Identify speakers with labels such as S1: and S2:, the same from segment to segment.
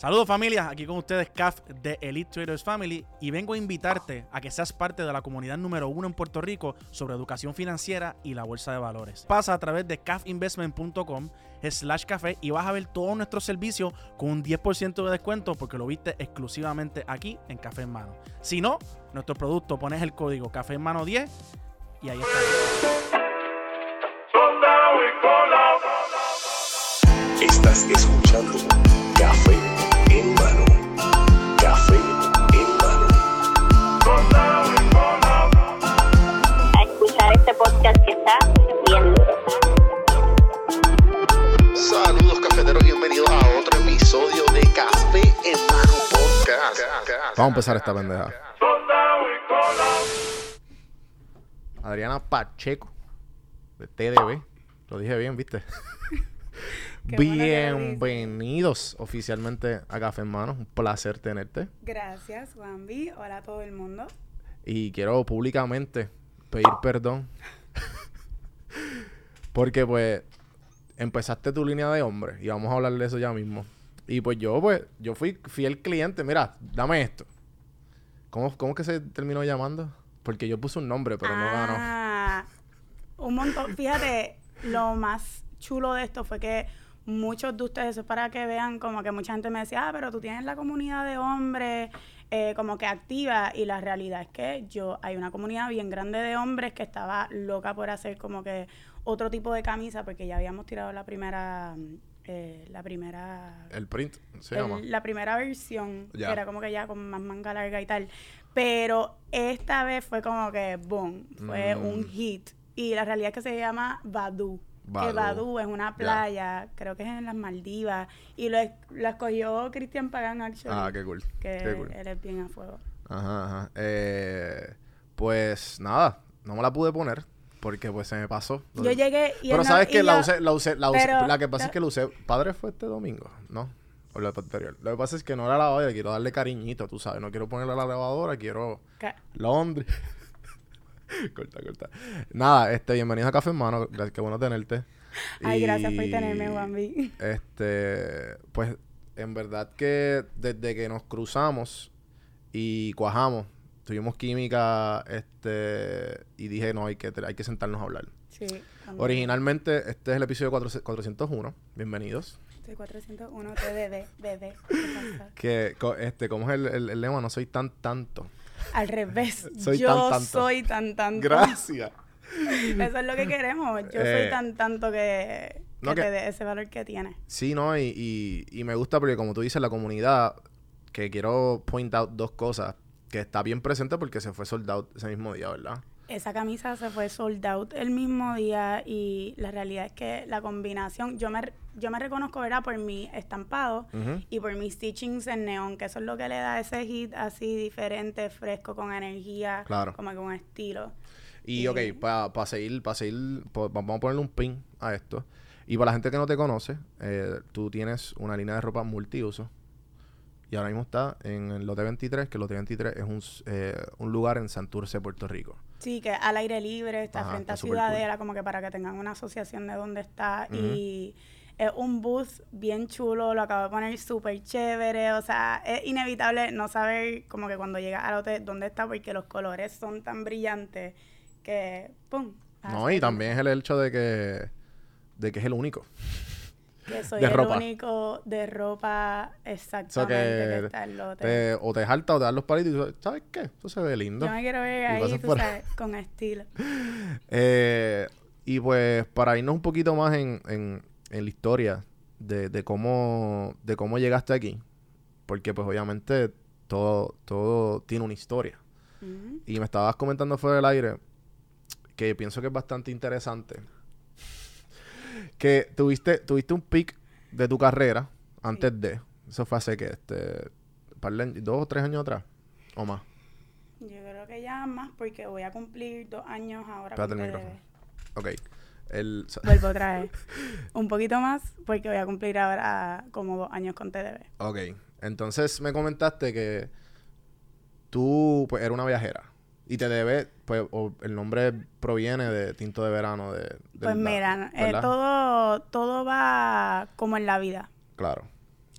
S1: Saludos familia, aquí con ustedes CAF de Elite Traders Family y vengo a invitarte a que seas parte de la comunidad número uno en Puerto Rico sobre educación financiera y la bolsa de valores. Pasa a través de cafinvestment.com slash café y vas a ver todos nuestros servicios con un 10% de descuento porque lo viste exclusivamente aquí en Café en Mano. Si no, nuestro producto pones el código Café en Mano 10 y ahí está.
S2: Estás escuchando
S3: podcast que está bien duro.
S2: Saludos cafeteros, bienvenidos a otro episodio de Café en mano podcast.
S4: Vamos a empezar esta pendeja. Adriana Pacheco, de TDB. Lo dije bien, ¿viste? Bienvenidos oficialmente a Café en Mano. Un placer tenerte.
S5: Gracias, Juanvi. Hola a todo el mundo.
S4: Y quiero públicamente pedir perdón. Porque pues empezaste tu línea de hombre. Y vamos a hablar de eso ya mismo. Y pues yo, pues, yo fui fiel cliente. Mira, dame esto. ¿Cómo, cómo que se terminó llamando? Porque yo puse un nombre, pero no ganó.
S5: Ah, un montón. Fíjate, lo más chulo de esto fue que muchos de ustedes, eso es para que vean como que mucha gente me decía, ah, pero tú tienes la comunidad de hombres eh, como que activa y la realidad es que yo, hay una comunidad bien grande de hombres que estaba loca por hacer como que otro tipo de camisa porque ya habíamos tirado la primera, eh, la primera
S4: El print se
S5: el-
S4: llama.
S5: la primera versión,
S4: Ya.
S5: que era como que ya con más manga larga y tal. Pero esta vez fue como que, boom, fue
S4: Mm.
S5: un hit. Y la realidad es que se llama Badu. Que
S4: Badu.
S5: Badu es una playa, creo que es en las Maldivas. Y lo, es- lo escogió Cristian Pagan, actually.
S4: Ah, qué cool.
S5: Que
S4: Qué cool.
S5: él es bien a fuego.
S4: Ajá, ajá. Eh, pues nada, no me la pude poner porque pues se me pasó.
S5: Yo llegué y
S4: Pero
S5: no-
S4: sabes
S5: y
S4: que la
S5: yo-
S4: usé, la usé, la usé.
S5: pero-
S4: la que pasa es que la usé. Padre fue este domingo, ¿no? O la anterior. Lo que pasa es que no la lavaba, quiero darle cariñito, tú sabes. No quiero ponerla a la lavadora, quiero Londres. Corta, corta. Nada, este, bienvenido a Café Hermano. Gracias, qué bueno tenerte.
S5: Ay, gracias por tenerme, Juanvi.
S4: Este, pues, en verdad que desde que nos cruzamos y cuajamos, tuvimos química, este, y dije, no, hay que, hay que sentarnos a hablar.
S5: Sí. cuando-
S4: Originalmente, este es el episodio 400 401. Bienvenidos.
S5: Soy 401 TDD, bebé.
S4: Que, co- este, ¿cómo es el, el- el lema? No soy tan tanto.
S5: Al revés.
S4: Soy
S5: yo
S4: tan tanto.
S5: soy tan tanto.
S4: Gracias.
S5: Eso es lo que queremos. Yo
S4: Eh,
S5: soy tan tanto que,
S4: no,
S5: que
S4: que-
S5: te dé ese valor que tiene.
S4: Sí, ¿no? Y, y, y me gusta porque como tú dices, la comunidad, que quiero point out dos cosas, que está bien presente porque se fue sold out ese mismo día, ¿verdad?
S5: Esa camisa se fue sold out el mismo día y la realidad es que la combinación, yo me, yo me reconozco, ¿verdad? Por mi estampado y por mis stitchings en neón, que eso es lo que le da ese hit así diferente, fresco, con energía,
S4: Claro.
S5: como con estilo.
S4: Y
S5: Y-
S4: ok, para seguir, para seguir, po- vamos a ponerle un pin a esto. Y para la gente que no te conoce, eh, tú tienes una línea de ropa multiuso. Y ahora mismo está en el Lote 23, que el Lote 23 es un, eh, un lugar en Santurce, Puerto Rico.
S5: Sí, que al aire libre, está
S4: Ajá,
S5: frente
S4: está
S5: a
S4: cool.
S5: Ciudadela, como que para que tengan una asociación de dónde está. Y es un booth bien chulo, lo acabo de poner súper chévere. O sea, es inevitable no saber como que cuando llegas al hotel dónde está, porque los colores son tan brillantes que, ¡pum!
S4: No, y también es el hecho de que, de que es el único.
S5: Que soy
S4: de
S5: el
S4: ropa.
S5: único de ropa exactamente que,
S4: que
S5: está el hotel.
S4: te- o te jalta o te dan los palitos y tú ¿sabes qué? Eso se ve lindo.
S5: Yo me quiero ver ahí, tú sabes, con estilo.
S4: Eh, y pues para irnos un poquito más en, en, en la historia de, de cómo de cómo llegaste aquí, porque pues obviamente todo, todo tiene una historia. Y me estabas comentando fuera del aire que pienso que es bastante interesante. Que tuviste, tuviste un pic de tu carrera antes de. Eso fue hace que, este, dos o tres años atrás, o más.
S5: Yo creo que ya más porque voy a cumplir dos años ahora
S4: Espérate
S5: con
S4: el
S5: TDB.
S4: micrófono. Ok. El,
S5: Vuelvo otra vez. Un poquito más porque voy a cumplir ahora como dos años con TDB.
S4: ok. Entonces me comentaste que tú, pues, eras una viajera. Y te debe, pues, o el nombre proviene de Tinto de Verano. De, del-
S5: Pues
S4: la-
S5: mira, eh, todo, todo va como en la vida.
S4: Claro.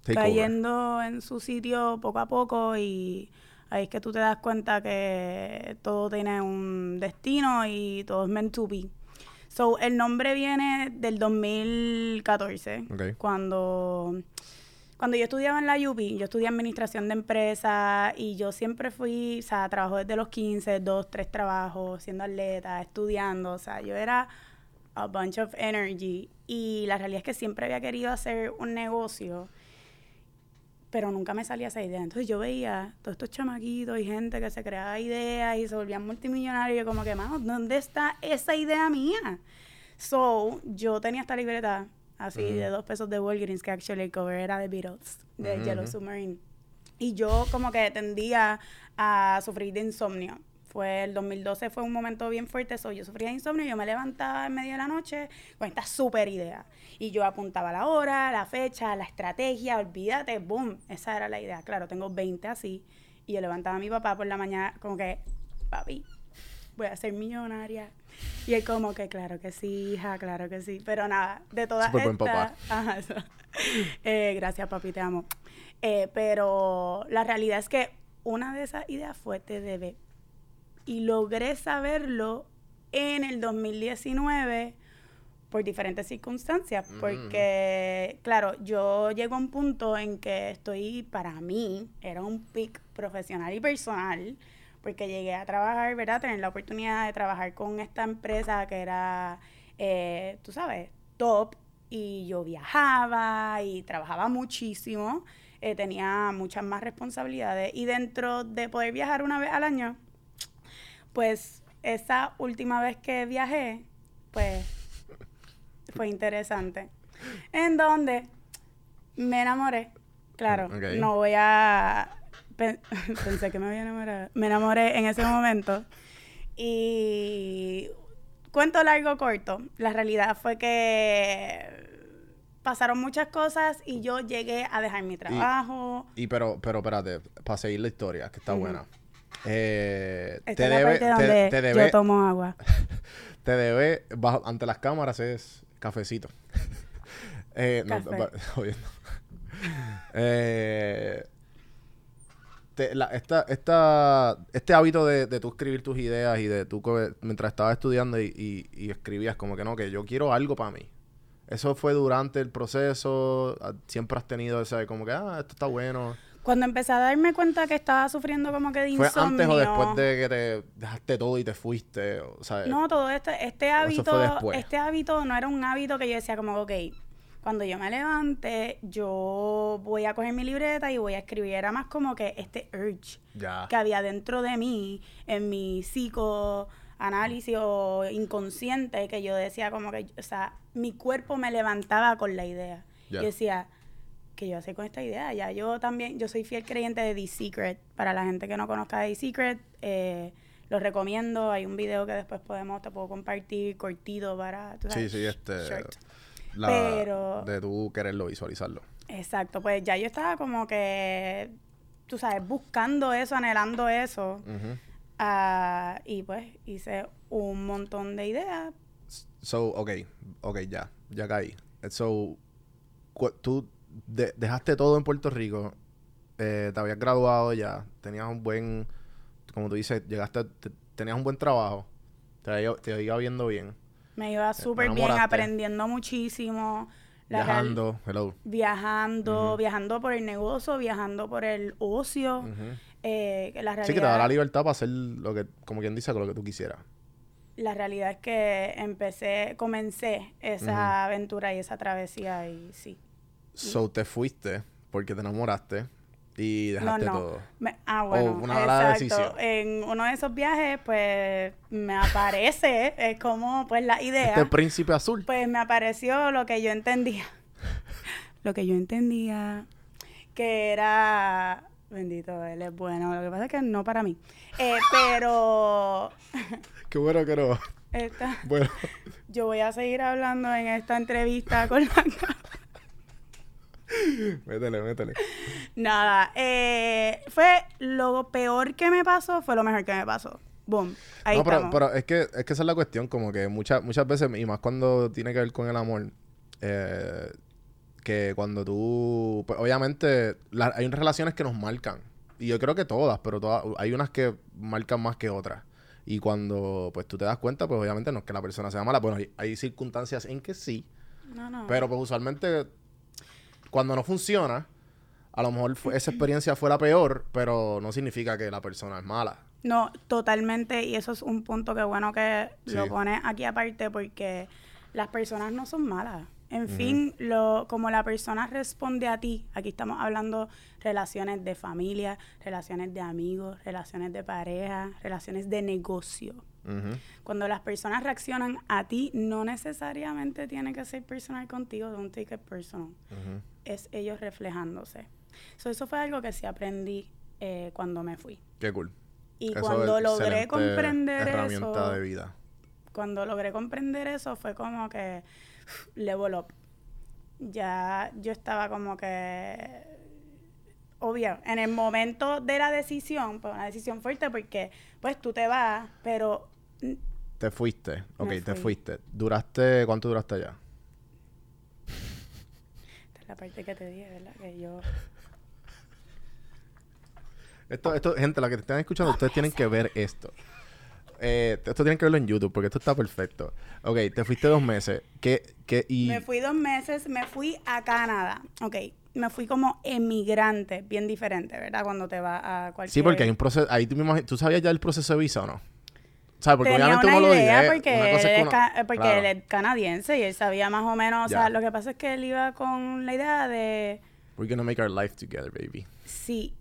S4: Take over.
S5: cayendo en su sitio poco a poco y ahí es que tú te das cuenta que todo tiene un destino y todo es meant to be. So, el nombre viene del 2014,
S4: Ok.
S5: cuando, cuando yo estudiaba en la UP, yo estudié administración de empresas y yo siempre fui, o sea, trabajo desde los 15, dos, tres trabajos, siendo atleta, estudiando, o sea, yo era a bunch of energy y la realidad es que siempre había querido hacer un negocio pero nunca me salía esa idea. Entonces yo veía todos estos chamaquitos y gente que se creaba ideas y se volvían multimillonarios. y yo como que, mano, ¿dónde está esa idea mía? So, yo tenía esta libreta así de dos pesos de Walgreens, que actually el cover era de Beatles, de
S4: Ujú,
S5: Yellow
S4: ujú.
S5: Submarine. Y yo como que tendía a sufrir de insomnio. Fue el 2012, fue un momento bien fuerte. So, yo sufría de insomnio, yo me levantaba en medio de la noche con esta super idea. Y yo apuntaba la hora, la fecha, la estrategia, olvídate, boom, esa era la idea. Claro, tengo 20 así. Y yo levantaba a mi papá por la mañana como que, papi, voy a ser millonaria. Y él como que, claro que sí, hija, claro que sí. Pero nada, de todas
S4: Súper buen papá.
S5: estas- Ajá, eso. Eh, gracias, papi, te amo. Eh, pero la realidad es que una de esas ideas fue TDB. Y logré saberlo en el 2019 por diferentes circunstancias.
S4: Mm.
S5: Porque, claro, yo llego a un punto en que estoy, para mí, era un pic profesional y personal. Porque llegué a trabajar, ¿verdad? Tener la oportunidad de trabajar con esta empresa que era, eh, tú sabes, top. Y yo viajaba y trabajaba muchísimo. eh, tenía muchas más responsabilidades. Y dentro de poder viajar una vez al año, pues esa última vez que viajé, pues fue interesante. En donde me enamoré. Claro, no voy a... pen- pensé que me había enamorado. Me enamoré en ese momento. Y cuento largo corto. La realidad fue que pasaron muchas cosas y yo llegué a dejar mi trabajo.
S4: Y pero, pero espérate, para seguir la historia, que está buena. Eh,
S5: Esta
S4: te
S5: es la
S4: debe,
S5: parte
S4: te,
S5: donde
S4: te debe,
S5: yo tomo agua.
S4: te debe, bajo, ante las cámaras es cafecito. eh, no, jodiendo. eh, te- la- esta, esta, este hábito de, de tú escribir tus ideas y de tú, mientras estabas estudiando y, y- y escribías como que no, que yo quiero algo para mí. Eso fue durante el proceso, ah, siempre has tenido ese como que, ah, esto está bueno.
S5: Cuando empecé a darme cuenta que estaba sufriendo como que de
S4: ¿Fue
S5: insomnio.
S4: antes o después de que te dejaste todo y te fuiste? O sea,
S5: No, todo este, este hábito,
S4: fue
S5: este hábito no era un hábito que yo decía como, ok, cuando yo me levante, yo voy a coger mi libreta y voy a escribir. Era más como que este urge
S4: ya.
S5: que había dentro de mí, en mi psicoanálisis o inconsciente, que yo decía como que, o sea, mi cuerpo me levantaba con la idea.
S4: Ya.
S5: Yo decía, ¿qué yo hacer con esta idea? Ya yo también, yo soy fiel creyente de The Secret. Para la gente que no conozca The Secret, eh, lo recomiendo. Hay un video que después podemos, te puedo compartir cortito para, tú
S4: Sí, sí, este.
S5: short.
S4: La-
S5: Pero-
S4: De tú quererlo visualizarlo.
S5: Exacto, pues ya yo estaba como que, tú sabes, buscando eso, anhelando eso. Ah, y pues hice un montón de ideas.
S4: So, ok, ok, ya, ya caí. So, tú de- dejaste todo en Puerto Rico, eh, te habías graduado ya, tenías un buen, como tú dices, llegaste, te- tenías un buen trabajo, te te iba viendo bien,
S5: Me iba súper bien, aprendiendo muchísimo. La real-
S4: viajando, hello.
S5: viajando, viajando por el negocio, viajando por el ocio. Eh, la realidad,
S4: Sí, que te da la libertad para hacer lo que, como quien dice, lo que tú quisieras.
S5: la realidad es que empecé, comencé esa aventura y esa travesía y sí.
S4: So, te fuiste porque te enamoraste y dejaste
S5: no.
S4: todo.
S5: Me- ah, bueno,
S4: una mala decisión.
S5: En uno de esos viajes, pues, me aparece, es como, pues, la idea.
S4: Este príncipe azul.
S5: Pues me apareció lo que yo entendía. lo que yo entendía. que era... Bendito, él es bueno. Lo que pasa es que no para mí. Eh, pero...
S4: Qué bueno que no.
S5: esta-
S4: Bueno.
S5: yo voy a seguir hablando en esta entrevista con la...
S4: métele, métele.
S5: Nada, eh, fue lo peor que me pasó, fue lo mejor que me pasó. Boom. Ahí
S4: no, pero, es que es que esa es la cuestión, como que muchas muchas veces, y más cuando tiene que ver con el amor, eh, que cuando tú, pues obviamente la- hay unas relaciones que nos marcan, y yo creo que todas, pero todas, hay unas que marcan más que otras. Y cuando pues tú te das cuenta, pues obviamente no es que la persona sea mala, bueno, hay, hay circunstancias en que sí,
S5: No, no.
S4: pero pues usualmente cuando no funciona, a lo mejor fue- esa experiencia fue la peor, pero no significa que la persona es mala.
S5: No, totalmente. Y eso es un punto que bueno que lo pones aquí aparte porque las personas no son malas. En fin, lo, como la persona responde a ti, aquí estamos hablando relaciones de familia, relaciones de amigos, relaciones de pareja, relaciones de negocio.
S4: Ujú.
S5: Cuando las personas reaccionan a ti, no necesariamente tiene que ser personal contigo, don't take it personal.
S4: Ujú.
S5: Es ellos reflejándose. So, eso fue algo que sí aprendí eh, cuando me fui.
S4: Qué cool.
S5: Y
S4: Eso
S5: cuando logré comprender
S4: herramienta
S5: eso,
S4: de vida.
S5: cuando logré comprender eso fue como que level up. Ya yo estaba como que obvio, en el momento de la decisión, pues una decisión fuerte porque pues tú te vas, pero
S4: Te fuiste. Ok,
S5: Me
S4: te
S5: fui.
S4: fuiste. ¿Duraste? ¿Cuánto duraste allá?
S5: esta es la parte que te dije, ¿verdad? Que yo
S4: Esto, esto, gente, la que te están escuchando, ustedes tienen que ver esto. Eh, esto tienen que verlo en YouTube porque esto está perfecto. Ok, te fuiste dos meses. ¿Qué, qué, y
S5: Me fui dos meses, me fui a Canadá. Ok, me fui como emigrante, bien diferente, ¿verdad? Cuando te vas a cualquier...
S4: Sí, porque hay un proceso. Ahí tú, me imagi- ¿tú sabías ya el proceso de visa o no? ¿Sabes? Porque
S5: Tenía
S4: obviamente
S5: una
S4: uno lo
S5: idea
S4: dice.
S5: porque,
S4: una
S5: él
S4: cosa es
S5: es,
S4: uno-
S5: ca- porque
S4: claro.
S5: él es canadiense y él sabía más o menos, o sea, lo que pasa es que él iba con la idea de,
S4: We're gonna make our life together, baby.
S5: sí,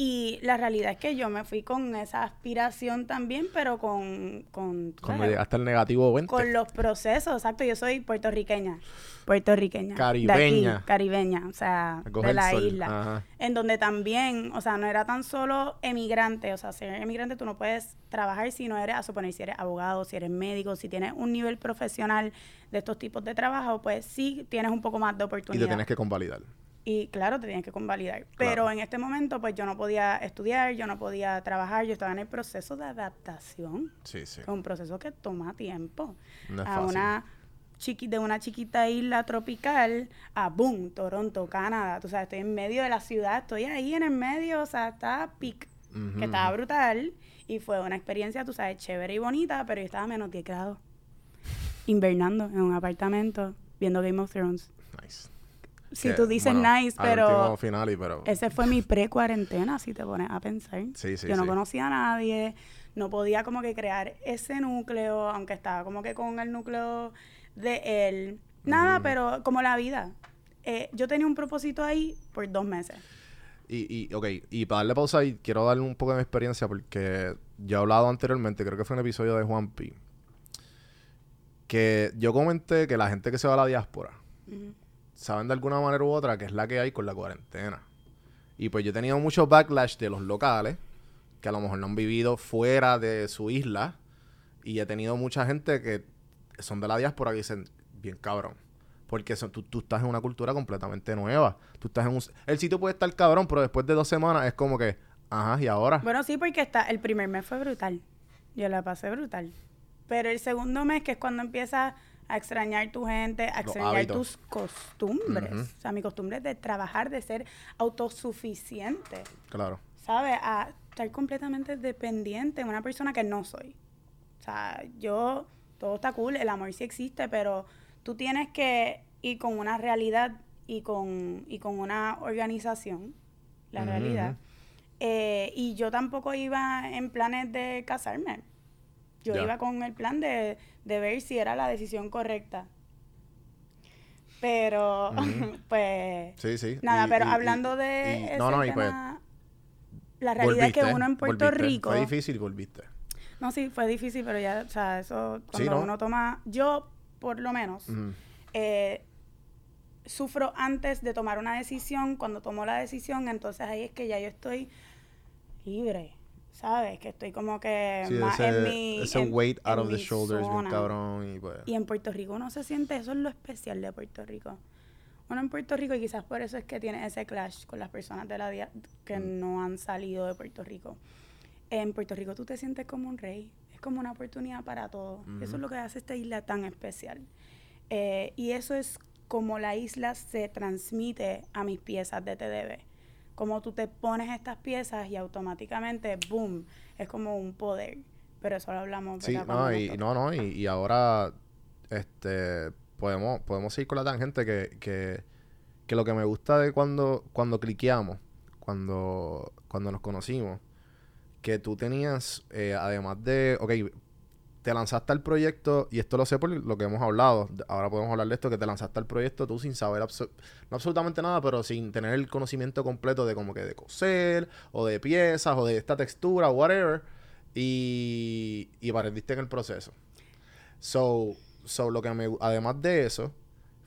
S5: y la realidad es que yo me fui con esa aspiración también, pero con, con,
S4: Cuando llegaste al negativo 20.
S5: con los procesos, exacto, yo soy puertorriqueña, puertorriqueña, de aquí,
S4: Caribeña.
S5: caribeña, o sea, de la
S4: sol,
S5: isla,
S4: ajá.
S5: en donde también, o sea, no era tan solo emigrante, o sea, ser emigrante tú no puedes trabajar si no eres, a suponer, si eres abogado, si eres médico, si tienes un nivel profesional de estos tipos de trabajo, pues sí tienes un poco más de
S4: Y
S5: oportunidad.
S4: te tienes que convalidar.
S5: Y claro, te tienes que convalidar. Pero en este momento, pues yo no podía estudiar, yo no podía trabajar, yo estaba en el proceso de adaptación.
S4: Sí, sí.
S5: es un proceso que toma tiempo.
S4: No es
S5: a
S4: fácil.
S5: una chiqui, de una chiquita isla tropical a boom, Toronto, Canadá. Tú sabes, estoy en medio de la ciudad, estoy ahí en el medio, o sea, está pic, que estaba brutal. Y fue una experiencia, tú sabes, chévere y bonita, pero yo estaba a menos 10 grados. Invernando en un apartamento, viendo Game of Thrones. Si
S4: Que,
S5: tú dices
S4: bueno,
S5: nice, pero
S4: último final y pero...
S5: ese fue mi pre-cuarentena, si te pones a pensar.
S4: Sí, sí,
S5: Yo no
S4: sí.
S5: conocía a nadie, no podía como que crear ese núcleo, aunque estaba como que con el núcleo de él. Nada, pero como la vida. Eh, yo tenía un propósito ahí por dos meses.
S4: Y, y, ok, y para darle pausa ahí, quiero darle un poco de mi experiencia porque ya he hablado anteriormente, creo que fue en un episodio de Juan P. Que yo comenté que la gente que se va a la diáspora. Saben de alguna manera u otra que es la que hay con la cuarentena. Y pues yo he tenido mucho backlash de los locales que a lo mejor no han vivido fuera de su isla. Y he tenido mucha gente que son de la diáspora que dicen, bien cabrón. Porque son- tú, tú estás en una cultura completamente nueva. Tú estás en. El sitio puede estar cabrón, pero después de dos semanas es como que, ajá, ¿y ahora?
S5: Bueno, sí, porque está, el primer mes fue brutal. Yo la pasé brutal. Pero el segundo mes, que es cuando empiezas a extrañar tu gente, a extrañar tus costumbres. O sea, mi costumbre es de trabajar, de ser autosuficiente.
S4: Claro.
S5: ¿sabes? A estar completamente dependiente de una persona que no soy. O sea, yo, todo está cool, el amor sí existe, pero tú tienes que ir con una realidad y con, y con una organización, la realidad. Eh, y yo tampoco iba en planes de casarme. Yo
S4: Ya.
S5: iba con el plan de, de ver si era la decisión correcta. Pero, pues,
S4: Sí, sí.
S5: Nada,
S4: Y-
S5: pero
S4: y-
S5: hablando
S4: y-
S5: de
S4: no, no, y pues,
S5: la realidad es que uno en Puerto
S4: volviste.
S5: Rico,
S4: Fue difícil volviste.
S5: no sí, fue difícil, pero ya, o sea, eso cuando
S4: ¿no?
S5: uno toma, yo por lo menos, eh, sufro antes de tomar una decisión, cuando tomo la decisión, entonces ahí es que ya yo estoy libre, ¿sabes? Que estoy como que
S4: Sí,
S5: más
S4: ese,
S5: en mi
S4: ese
S5: en-
S4: weight out of the shoulders, bien
S5: zona.
S4: cabrón. Y pues,
S5: Y en Puerto Rico uno se siente, eso es lo especial de Puerto Rico. Uno en Puerto Rico, y quizás por eso es que tiene ese clash con las personas de la dia- que
S4: Mm.
S5: no han salido de Puerto Rico. En Puerto Rico tú te sientes como un rey, es como una oportunidad para todos. Eso es lo que hace esta isla tan especial. Eh, y eso es como la isla se transmite a mis piezas de TDB. Como tú te pones estas piezas y automáticamente, boom, es como un poder. Pero eso lo hablamos.
S4: sí, no, y, no, no, y, y ahora este podemos, podemos seguir con la tangente que, que, que lo que me gusta de cuando, cuando cliqueamos, cuando, cuando nos conocimos, que tú tenías, eh, además de, ok, te lanzaste al proyecto, y esto lo sé por lo que hemos hablado, ahora podemos hablar de esto, que te lanzaste al proyecto tú sin saber no absolutamente nada, pero sin tener el conocimiento completo de como que de coser, o de piezas, o de esta textura, whatever, y, y aprendiste en el proceso. So, so lo que me, además de eso,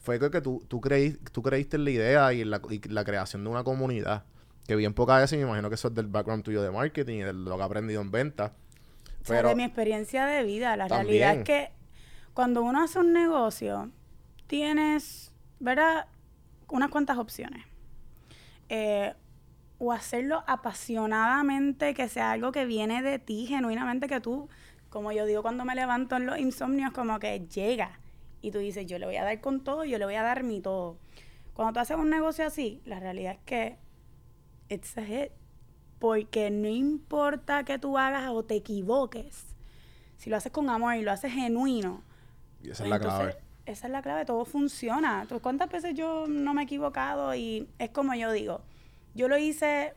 S4: fue que, tú, tú, creí, tú creíste en la idea y en la, la creación de una comunidad. Que bien pocas veces me imagino que eso es del background tuyo de marketing y de lo que has aprendido en venta. Pero,
S5: de mi experiencia de vida. La
S4: También.
S5: realidad es que cuando uno hace un negocio, tienes, ¿verdad? Unas cuantas opciones. Eh, o hacerlo apasionadamente, que sea algo que viene de ti, genuinamente, que tú, como yo digo cuando me levanto en los insomnios, como que llega. Y tú dices, yo le voy a dar con todo, yo le voy a dar mi todo. Cuando tú haces un negocio así, la realidad es que it's a hit. Porque no importa que tú hagas o te equivoques, si lo haces con amor y lo haces genuino,
S4: y esa
S5: pues
S4: es la
S5: entonces,
S4: clave.
S5: Esa es la clave, todo funciona. ¿Tú- ¿Cuántas veces yo no me he equivocado? Y es como yo digo, yo lo hice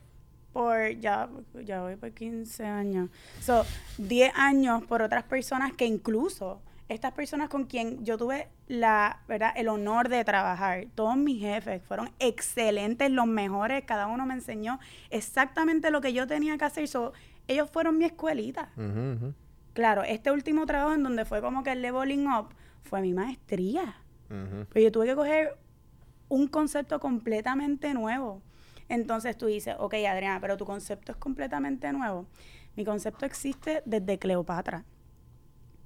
S5: por, ya, ya voy por 15 años, so, 10 años por otras personas que incluso estas personas con quien yo tuve la, ¿verdad? el honor de trabajar, todos mis jefes fueron excelentes, los mejores, cada uno me enseñó exactamente lo que yo tenía que hacer. So, ellos fueron mi escuelita. Claro, este último trabajo en donde fue como que el leveling up fue mi maestría. Pero yo tuve que coger un concepto completamente nuevo. Entonces tú dices, ok, Adriana, pero tu concepto es completamente nuevo. Mi concepto existe desde Cleopatra.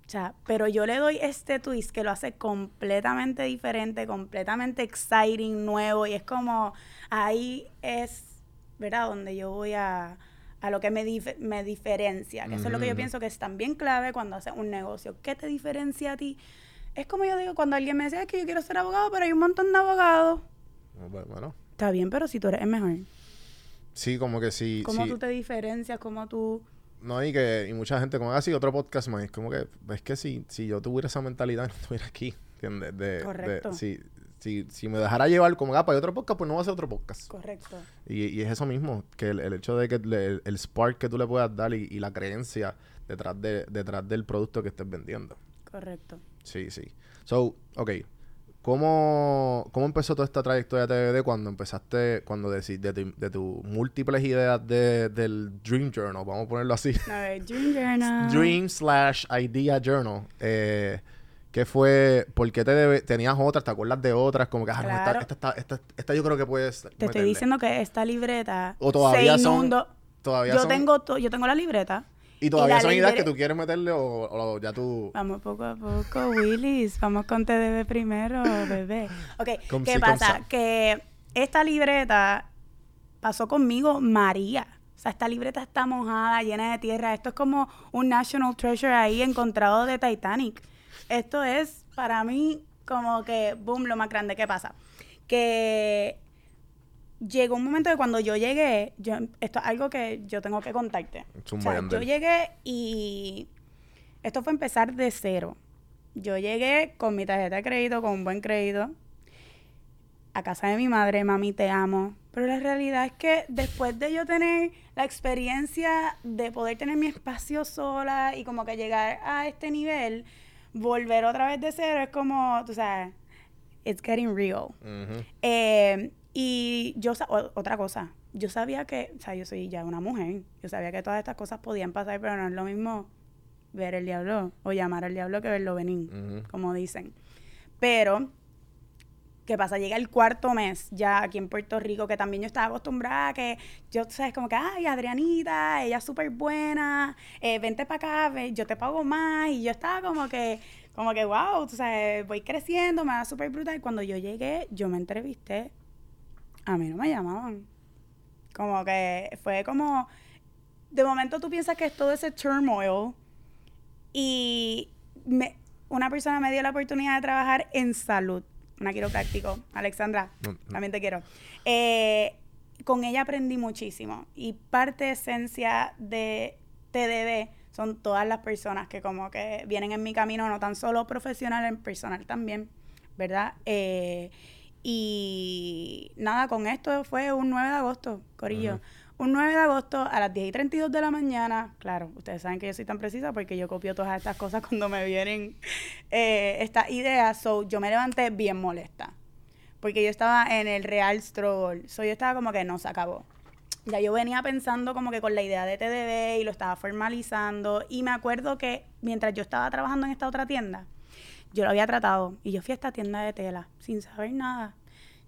S5: O sea, pero yo le doy este twist que lo hace completamente diferente, completamente exciting, nuevo. Y es como, ahí es, ¿verdad? Donde yo voy a, a lo que me, dif- me diferencia. Que eso es lo que yo pienso que es también clave cuando haces un negocio. ¿Qué te diferencia a ti? Es como yo digo, cuando alguien me dice "Es que yo quiero ser abogado, pero hay un montón de abogados.
S4: Bu- Bueno,
S5: Está bien, pero si tú eres el mejor.
S4: sí, como que sí.
S5: ¿Cómo
S4: sí.
S5: tú te diferencias? ¿Cómo tú...?
S4: No, y que y mucha gente, como así, otro podcast más, es como que, es que si, si yo tuviera esa mentalidad, no estuviera aquí, ¿entiendes? De, de-
S5: Correcto.
S4: si, si, si me dejara llevar como, ah, para otro podcast, pues no va a ser otro podcast.
S5: Correcto.
S4: Y, y es eso mismo, que el, el hecho de que le- el, el spark que tú le puedas dar y, y la creencia detrás, de, detrás del producto que estés vendiendo.
S5: Correcto.
S4: Sí, sí. So, ok. ¿Cómo, ¿Cómo empezó toda esta trayectoria de TVD cuando empezaste, cuando de, tu- de tus múltiples ideas de, del Dream Journal, vamos a ponerlo así?
S5: A ver, Dream Journal.
S4: Dream slash Idea Journal. Eh, ¿Qué fue? ¿Por qué te debe- tenías otras? ¿Te acuerdas de otras? Como que, ah, no, esta, esta, esta, esta yo creo que puedes
S5: Te estoy diciendo que esta libreta
S4: O todavía
S5: se
S4: son-. Todavía
S5: Yo
S4: son-
S5: tengo, to- yo tengo la libreta.
S4: Y todavía son ideas que tú quieres meterle o, o ya tú...
S5: Vamos poco a poco, Willis. Vamos con TDB primero, bebé. Ok,
S4: Com
S5: ¿qué
S4: si,
S5: pasa?
S4: sa.
S5: Que esta libreta pasó conmigo María. O sea, esta libreta está mojada, llena de tierra. Esto es como un National Treasure ahí encontrado de Titanic. Esto es para mí como que, boom, lo más grande. ¿Qué pasa? Que llegó un momento de cuando yo llegué, yo, esto es algo que yo tengo que contarte. O sea, yo llegué y esto fue empezar de cero. Yo llegué con mi tarjeta de crédito, con un buen crédito, a casa de mi madre, mami, te amo. Pero la realidad es que después de yo tener la experiencia de poder tener mi espacio sola y como que llegar a este nivel, volver otra vez de cero es como, tú sabes, it's getting real. Eh, y yo, otra cosa, yo sabía que, o sea, yo soy ya una mujer, yo sabía que todas estas cosas podían pasar, pero no es lo mismo ver el diablo o llamar al diablo que verlo venir, como dicen. Pero ¿Qué pasa? Llega el cuarto mes ya aquí en Puerto Rico, que también yo estaba acostumbrada que yo, tú sabes, como que, ay, Adrianita, ella es súper buena, eh, vente para acá, ve, yo te pago más. Y yo estaba como que, como que, wow, tú sabes, voy creciendo, me da súper brutal. Y cuando yo llegué, yo me entrevisté, a mí no me llamaban. Como que fue como, de momento tú piensas que es todo ese turmoil y me- una persona me dio la oportunidad de trabajar en salud, una quiropráctico, Alexandra,
S4: No, no.
S5: también te quiero. Eh, con ella aprendí muchísimo y parte esencia de TDB son todas las personas que como que vienen en mi camino, no tan solo profesional, en personal también, ¿verdad? Eh, y nada, con esto fue un 9 de agosto, Corillo. Un 9 de agosto a las 10 y 32 de la mañana. Claro, ustedes saben que yo soy tan precisa porque yo copio todas estas cosas cuando me vienen eh, estas ideas. So, yo me levanté bien molesta. Porque yo estaba en el real struggle. So, yo estaba como que no se acabó. Ya yo venía pensando como que con la idea de TDB y lo estaba formalizando. Y me acuerdo que mientras yo estaba trabajando en esta otra tienda, yo lo había tratado. Y yo fui a esta tienda de tela sin saber nada.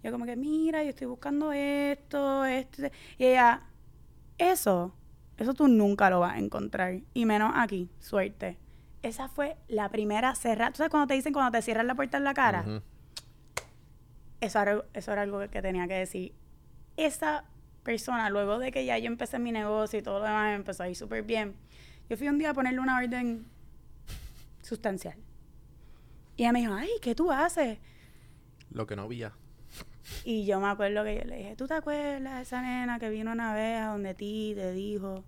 S5: Yo como que, mira, yo estoy buscando esto, esto. Y ella, eso, eso tú nunca lo vas a encontrar. Y menos aquí, suerte. Esa fue la primera cerrada. ¿Tú sabes cuando te dicen cuando te cierran la puerta en la cara? Eso, era, eso era algo que, tenía que decir. Esa persona, luego de que ya yo empecé mi negocio y todo lo demás empezó a ir súper bien, yo fui un día a ponerle una orden sustancial. Y ella me dijo, ay, ¿qué tú haces?
S4: Lo que no había.
S5: Y yo me acuerdo que yo le dije, ¿tú te acuerdas de esa nena que vino una vez a donde ti te dijo?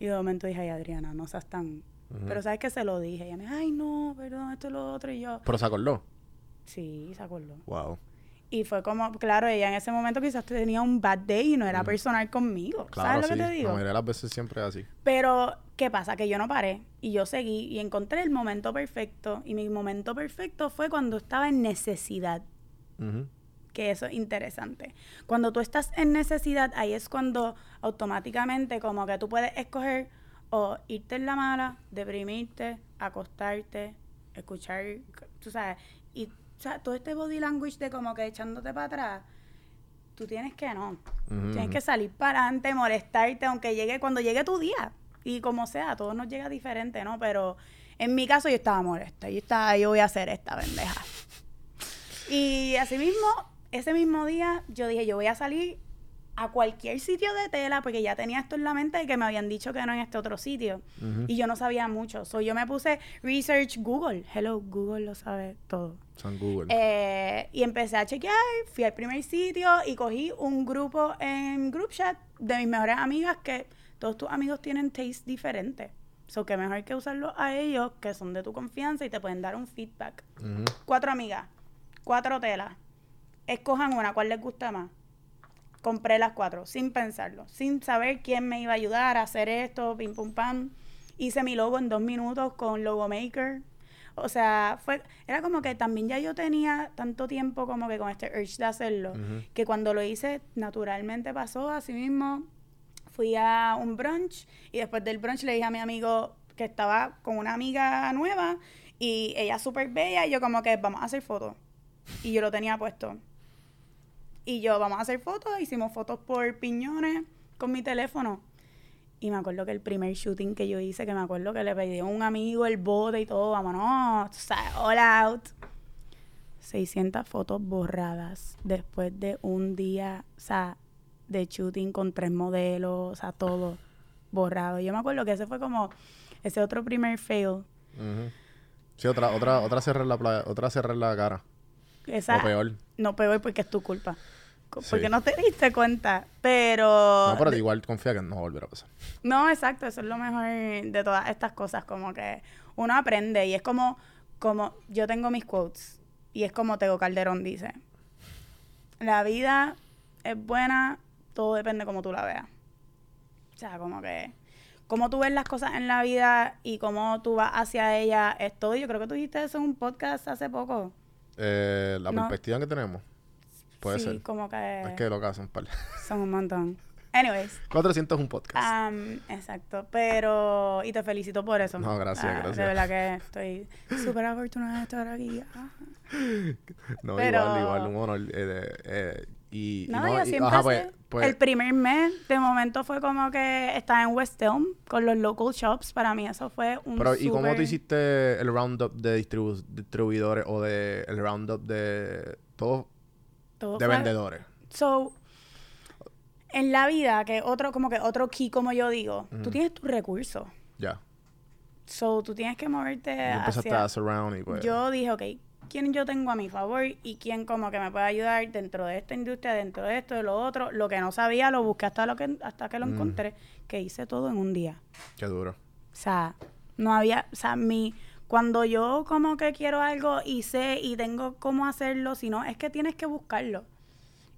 S5: Y de momento dije, ay, Adriana, no seas tan... Pero sabes que se lo dije. Y ella me dijo, ay, no, perdón, esto y lo otro. Y yo,
S4: Pero se acordó.
S5: sí, se acordó.
S4: Wow.
S5: Y fue como, claro, ella en ese momento quizás tenía un bad day y no era personal conmigo.
S4: Claro,
S5: ¿Sabes lo
S4: sí.
S5: que te digo?
S4: La mayoría de las veces siempre es así.
S5: Pero, ¿qué pasa? Que yo no paré y yo seguí y encontré el momento perfecto. Y mi momento perfecto fue cuando estaba en necesidad, que eso es interesante. Cuando tú estás en necesidad, ahí es cuando automáticamente como que tú puedes escoger o irte en la mala, deprimirte, acostarte, escuchar, tú sabes, y o sea, todo este body language de como que echándote para atrás, tú tienes que no. Tienes que salir para adelante, molestarte, aunque llegue, cuando llegue tu día. Y como sea, a todos nos llega diferente, ¿no? Pero en mi caso yo estaba molesta. Yo estaba, yo voy a hacer esta pendeja. Y así mismo, ese mismo día, yo dije, yo voy a salir a cualquier sitio de tela, porque ya tenía esto en la mente de que me habían dicho que no en este otro sitio. Y yo no sabía mucho. So yo me puse research Google. Hello, Google lo sabe todo.
S4: San Google.
S5: Eh, y empecé a chequear, fui al primer sitio y cogí un grupo en group chat de mis mejores amigas que todos tus amigos tienen taste diferente. So que mejor que usarlo a ellos que son de tu confianza y te pueden dar un feedback. Cuatro amigas, cuatro telas. Escojan una, ¿cuál les gusta más? Compré las cuatro, sin pensarlo, sin saber quién me iba a ayudar a hacer esto, pim pum pam. Hice mi logo en dos minutos con Logo Maker. O sea, fue, era como que también ya yo tenía tanto tiempo como que con este urge de hacerlo, que cuando lo hice naturalmente pasó así mismo. Fui a un brunch y después del brunch le dije a mi amigo que estaba con una amiga nueva y ella súper bella y yo como que vamos a hacer fotos. Y yo lo tenía puesto. Y yo, vamos a hacer fotos, hicimos fotos por piñones con mi teléfono. Y me acuerdo que el primer shooting que yo hice, que me acuerdo que le pedí a un amigo el bote y todo, vámonos, tú sabes, all out. 600 fotos borradas después de un día, o sea, de shooting con tres modelos, o sea, todo borrado. Yo me acuerdo que ese fue como ese otro primer fail.
S4: Sí, otra, otra, otra cerrar la playa, otra cerrar la cara.
S5: Esa,
S4: O peor.
S5: No peor porque es tu culpa.
S4: Sí.
S5: Porque no te diste cuenta. Pero.
S4: No, pero igual confía que no va a volver a pasar.
S5: No, exacto, eso es lo mejor de todas estas cosas, como que uno aprende y es como, como yo tengo mis quotes y es como Tego Calderón dice, la vida es buena, todo depende como tú la veas. O sea, como que cómo tú ves las cosas en la vida y cómo tú vas hacia ella es todo. Yo creo que tú dijiste eso en un podcast hace poco.
S4: Eh, la
S5: No.
S4: perspectiva que tenemos puede
S5: sí,
S4: ser.
S5: como que
S4: Es que lo que hacen, par.
S5: son un montón. Anyways.
S4: 400 es un podcast.
S5: exacto, pero... Y te felicito por eso.
S4: No, gracias,
S5: Ah,
S4: gracias.
S5: De verdad que estoy súper afortunada de estar aquí. Ah.
S4: no,
S5: pero-
S4: igual, igual, un honor. eh, eh, y, no,
S5: yo siempre
S4: ajá, pues, pues,
S5: El primer mes, de momento, fue como que estaba en West Elm con los local shops. Para mí eso fue un
S4: Pero, ¿y cómo tú hiciste el roundup de distribu- distribuidores o de el roundup de todos de vendedores?
S5: So, en la vida, que otro, como que otro key, como yo digo, tú
S4: Ujú.
S5: tienes tus recursos.
S4: Ya.
S5: So, tú tienes que moverte
S4: Y empezaste
S5: hacia...
S4: a y pues.
S5: Yo dije, ok, ¿quién yo tengo a mi favor y quién como que me puede ayudar dentro de esta industria, dentro de esto, de lo otro? Lo que no sabía lo busqué hasta, lo que, hasta que lo
S4: Mm.
S5: encontré, que hice todo en un día.
S4: Qué duro.
S5: O sea, no había, o sea, mi, cuando yo como que quiero algo y sé y tengo cómo hacerlo, si no, es que tienes que buscarlo.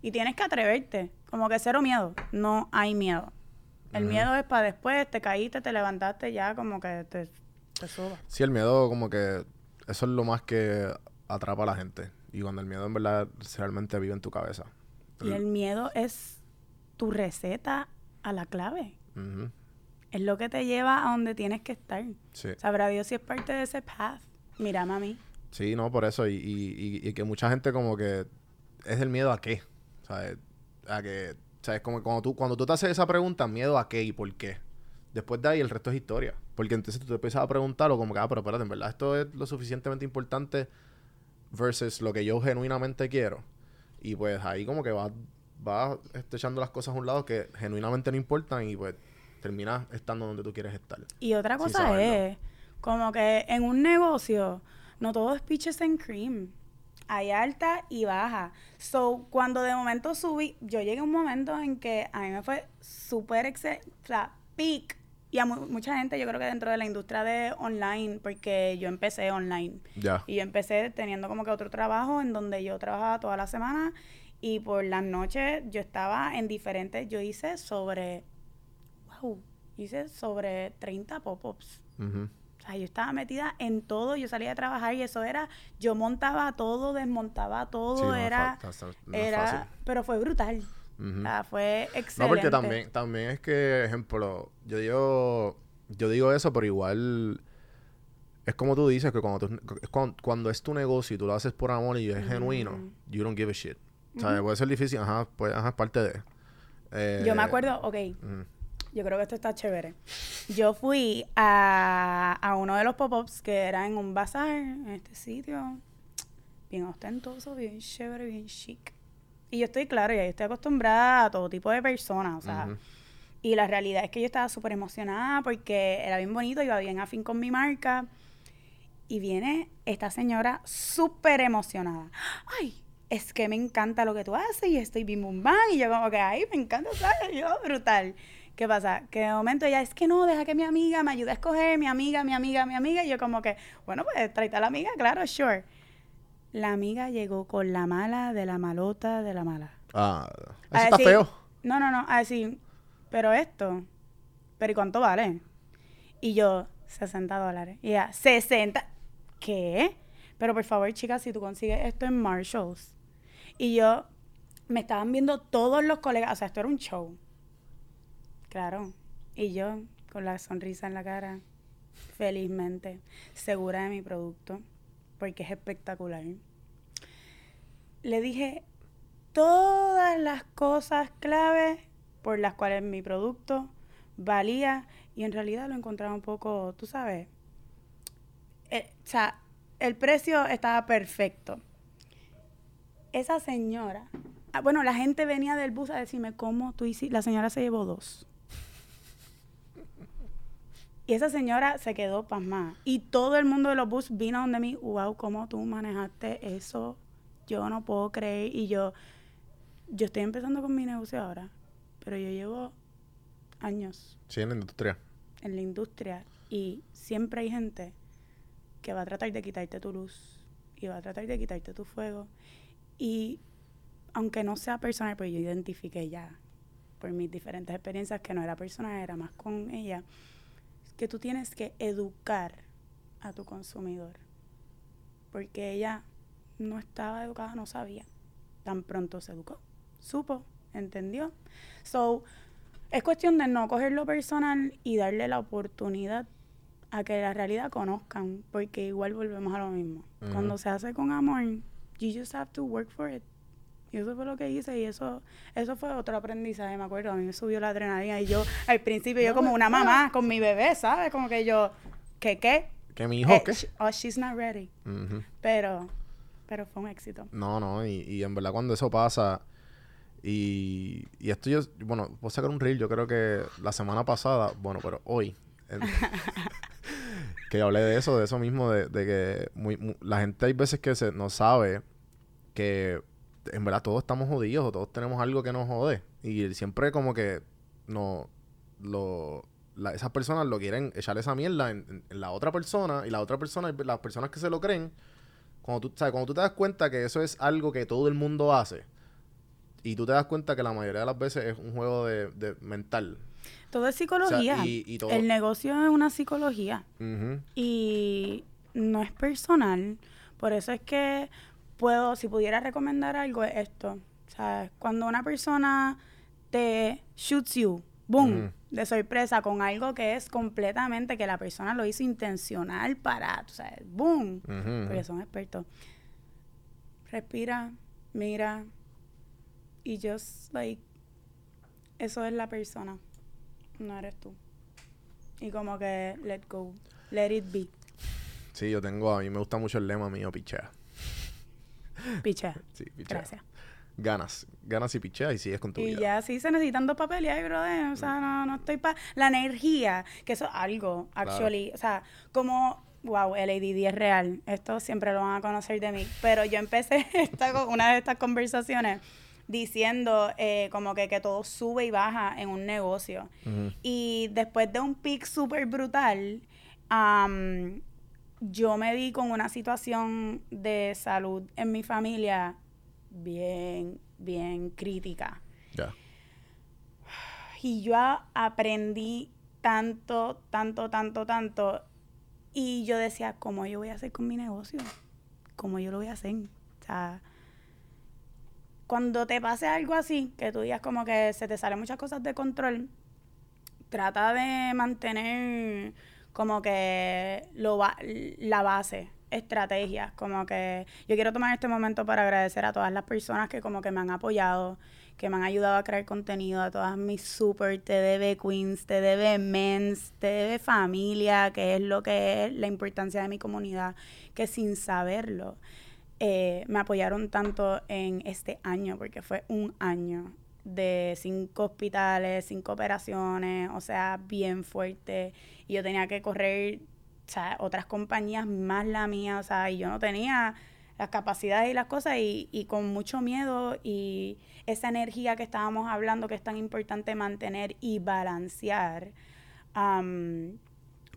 S5: Y tienes que atreverte, como que cero miedo, no hay miedo. El miedo es para después, te caíste, te levantaste, ya como que te, te suba.
S4: Sí, el miedo como que eso es lo más que atrapa a la gente. Y cuando el miedo en verdad realmente vive en tu cabeza.
S5: Y el miedo es tu receta a la clave. Es lo que te lleva a donde tienes que estar.
S4: Sí.
S5: Sabrá Dios si es parte de ese path. Mira, mami.
S4: Sí, no, por eso. Y, y, y- y que mucha gente como que es el miedo a qué. ¿Sabes? A que, ¿sabes? Como cuando tú, cuando tú te haces esa pregunta, miedo a qué y por qué. Después de ahí el resto es historia. Porque entonces tú te empiezas a preguntarlo como que, ah, pero espérate, en verdad esto es lo suficientemente importante versus lo que yo genuinamente quiero. Y pues ahí como que vas va este, echando las cosas a un lado que genuinamente no importan y pues terminas estando donde tú quieres estar.
S5: Y otra cosa es, como que en un negocio, no todo es peaches and cream. Hay alta y baja. So, cuando de momento subí, yo llegué a un momento en que a mí me fue súper excelente, o sea, peak. Y a mu- mucha gente, yo creo que dentro de la industria de online, porque yo empecé online.
S4: Ya.
S5: Y yo empecé teniendo como que otro trabajo en donde yo trabajaba toda la semana y por las noches yo estaba en diferentes, yo hice sobre, wow, hice sobre 30 pop-ups.
S4: Ujú.
S5: O sea, yo estaba metida en todo, yo salía a trabajar y eso era, yo montaba todo, desmontaba todo,
S4: Sí, no
S5: era,
S4: no
S5: era,
S4: fácil.
S5: pero fue brutal.
S4: Ujú.
S5: O sea, fue excelente.
S4: No, porque también, también es que, ejemplo, yo digo, yo digo eso, pero igual es como tú dices, que cuando, tú- cuando, cuando es tu negocio y tú lo haces por amor y es genuino, you don't give a shit. O sea, puede ser difícil, ajá, pues, ajá, es parte de. Eh,
S5: Yo me acuerdo, ok. Yo creo que esto está chévere. Yo fui a, a uno de los pop-ups que era en un bazar, en este sitio, bien ostentoso, bien chévere, bien chic. Y yo estoy claro, ya yo estoy acostumbrada a todo tipo de personas, o sea, y la realidad es que yo estaba súper emocionada porque era bien bonito, iba bien afín con mi marca. Y viene esta señora súper emocionada. Ay, es que me encanta lo que tú haces y estoy bim bum bam. Y yo como que, ay, me encanta, ¿sabes? Yo, brutal. ¿Qué pasa? Que de momento ella, es que no, deja que mi amiga me ayude a escoger, mi amiga, mi amiga, mi amiga. Y yo como que, bueno, pues tráete a la amiga, claro, sure. La amiga llegó con la mala de la malota de la mala.
S4: Ah, eso
S5: A
S4: está
S5: decir-
S4: feo.
S5: No, no, no, a decir, pero esto, pero ¿y cuánto vale? Y yo, 60 dólares. Y ella, 60. ¿Qué? Pero por favor, chicas, si tú consigues esto en Marshalls. Y yo, me estaban viendo todos los colegas, o sea, esto era un show. Claro. Y yo, con la sonrisa en la cara, felizmente, segura de mi producto, porque es espectacular. Le dije todas las cosas claves por las cuales mi producto valía y en realidad lo encontraba un poco, tú sabes, eh, o sea, el precio estaba perfecto. Esa señora, ah, bueno, la gente venía del bus a decirme cómo tú hiciste, la señora se llevó dos. Y esa señora se quedó pasmada. Y todo el mundo de los bus vino donde mí, wow, ¿cómo tú manejaste eso? Yo no puedo creer. Y yo, yo estoy empezando con mi negocio ahora, pero yo llevo años
S4: Sí, en la industria.
S5: en la industria y siempre hay gente que va a tratar de quitarte tu luz y va a tratar de quitarte tu fuego. Y aunque no sea personal, pues yo identifiqué ya por mis diferentes experiencias que no era personal, era más con ella, que tú tienes que educar a tu consumidor. Porque ella no estaba educada, no sabía. Tan pronto se educó, supo, entendió. So, es cuestión de no cogerlo personal y darle la oportunidad a que la realidad conozcan, porque igual volvemos a lo mismo. Cuando se hace con amor, you just have to work for it. Y eso fue lo que hice y eso eso fue otro aprendizaje, me acuerdo. A mí me subió la adrenalina y yo, al principio, yo como una mamá con mi bebé, ¿sabes? Como que yo, ¿qué qué?
S4: Que mi hijo,
S5: Eh,
S4: ¿qué?
S5: sh- oh, she's not ready. Pero, pero fue un éxito.
S4: No, no, y, y en verdad cuando eso pasa, y, y esto yo, bueno, voy a sacar un reel, yo creo que la semana pasada, bueno, pero hoy, en- que yo hablé de eso, de eso mismo, de, de que muy, mu- la gente hay veces que se, no sabe que en verdad todos estamos jodidos o todos tenemos algo que nos jode. Y siempre como que no, lo, la- esas personas lo quieren echar esa mierda en, en- en la otra persona y la otra persona, las personas que se lo creen, cuando tú, ¿sabes? cuando tú te das cuenta que eso es algo que todo el mundo hace y tú te das cuenta que la mayoría de las veces es un juego de, de mental.
S5: Todo es psicología.
S4: y- y todo-
S5: El negocio es una psicología. Y no es personal. Por eso es que puedo, si pudiera recomendar algo, es esto. ¿Sabes? Cuando una persona te shoots you, boom, de sorpresa con algo que es completamente que la persona lo hizo intencional para, tú sabes, boom, porque son expertos. Respira, mira y just like eso es la persona, no eres tú. Y como que let go, let it be,
S4: Sí, yo tengo, a mí me gusta mucho el lema mío, pichea.
S5: Pichea.
S4: Sí, pichea.
S5: Gracias.
S4: Ganas, ganas y pichea y sigues con tu
S5: Y
S4: vida.
S5: ya sí se necesitan dos papeles ahí, brother. O sea, no, no estoy para... La energía, que eso es algo, actually. O sea, como... Wow, el ADD es real. Esto siempre lo van a conocer de mí. Pero yo empecé esta, una de estas conversaciones diciendo eh, como que, que todo sube y baja en un negocio. Y después de un pic súper brutal, yo me vi con una situación de salud en mi familia bien, bien crítica. Y yo aprendí tanto, tanto, tanto, tanto. Y yo decía, ¿cómo yo voy a hacer con mi negocio? ¿Cómo yo lo voy a hacer? O sea, cuando te pase algo así, que tú digas como que se te salen muchas cosas de control, trata de mantener como que lo ba- la base, estrategias, como que yo quiero tomar este momento para agradecer a todas las personas que como que me han apoyado, que me han ayudado a crear contenido, a todas mis super TDB Queens, TDB Mens, TDB Familia, que es lo que es la importancia de mi comunidad, que sin saberlo eh, me apoyaron tanto en este año, porque fue un año de cinco hospitales, cinco operaciones, o sea, bien fuerte. Y yo tenía que correr, otras compañías más la mía, o sea, y yo no tenía las capacidades y las cosas y, y con mucho miedo y esa energía que estábamos hablando que es tan importante mantener y balancear,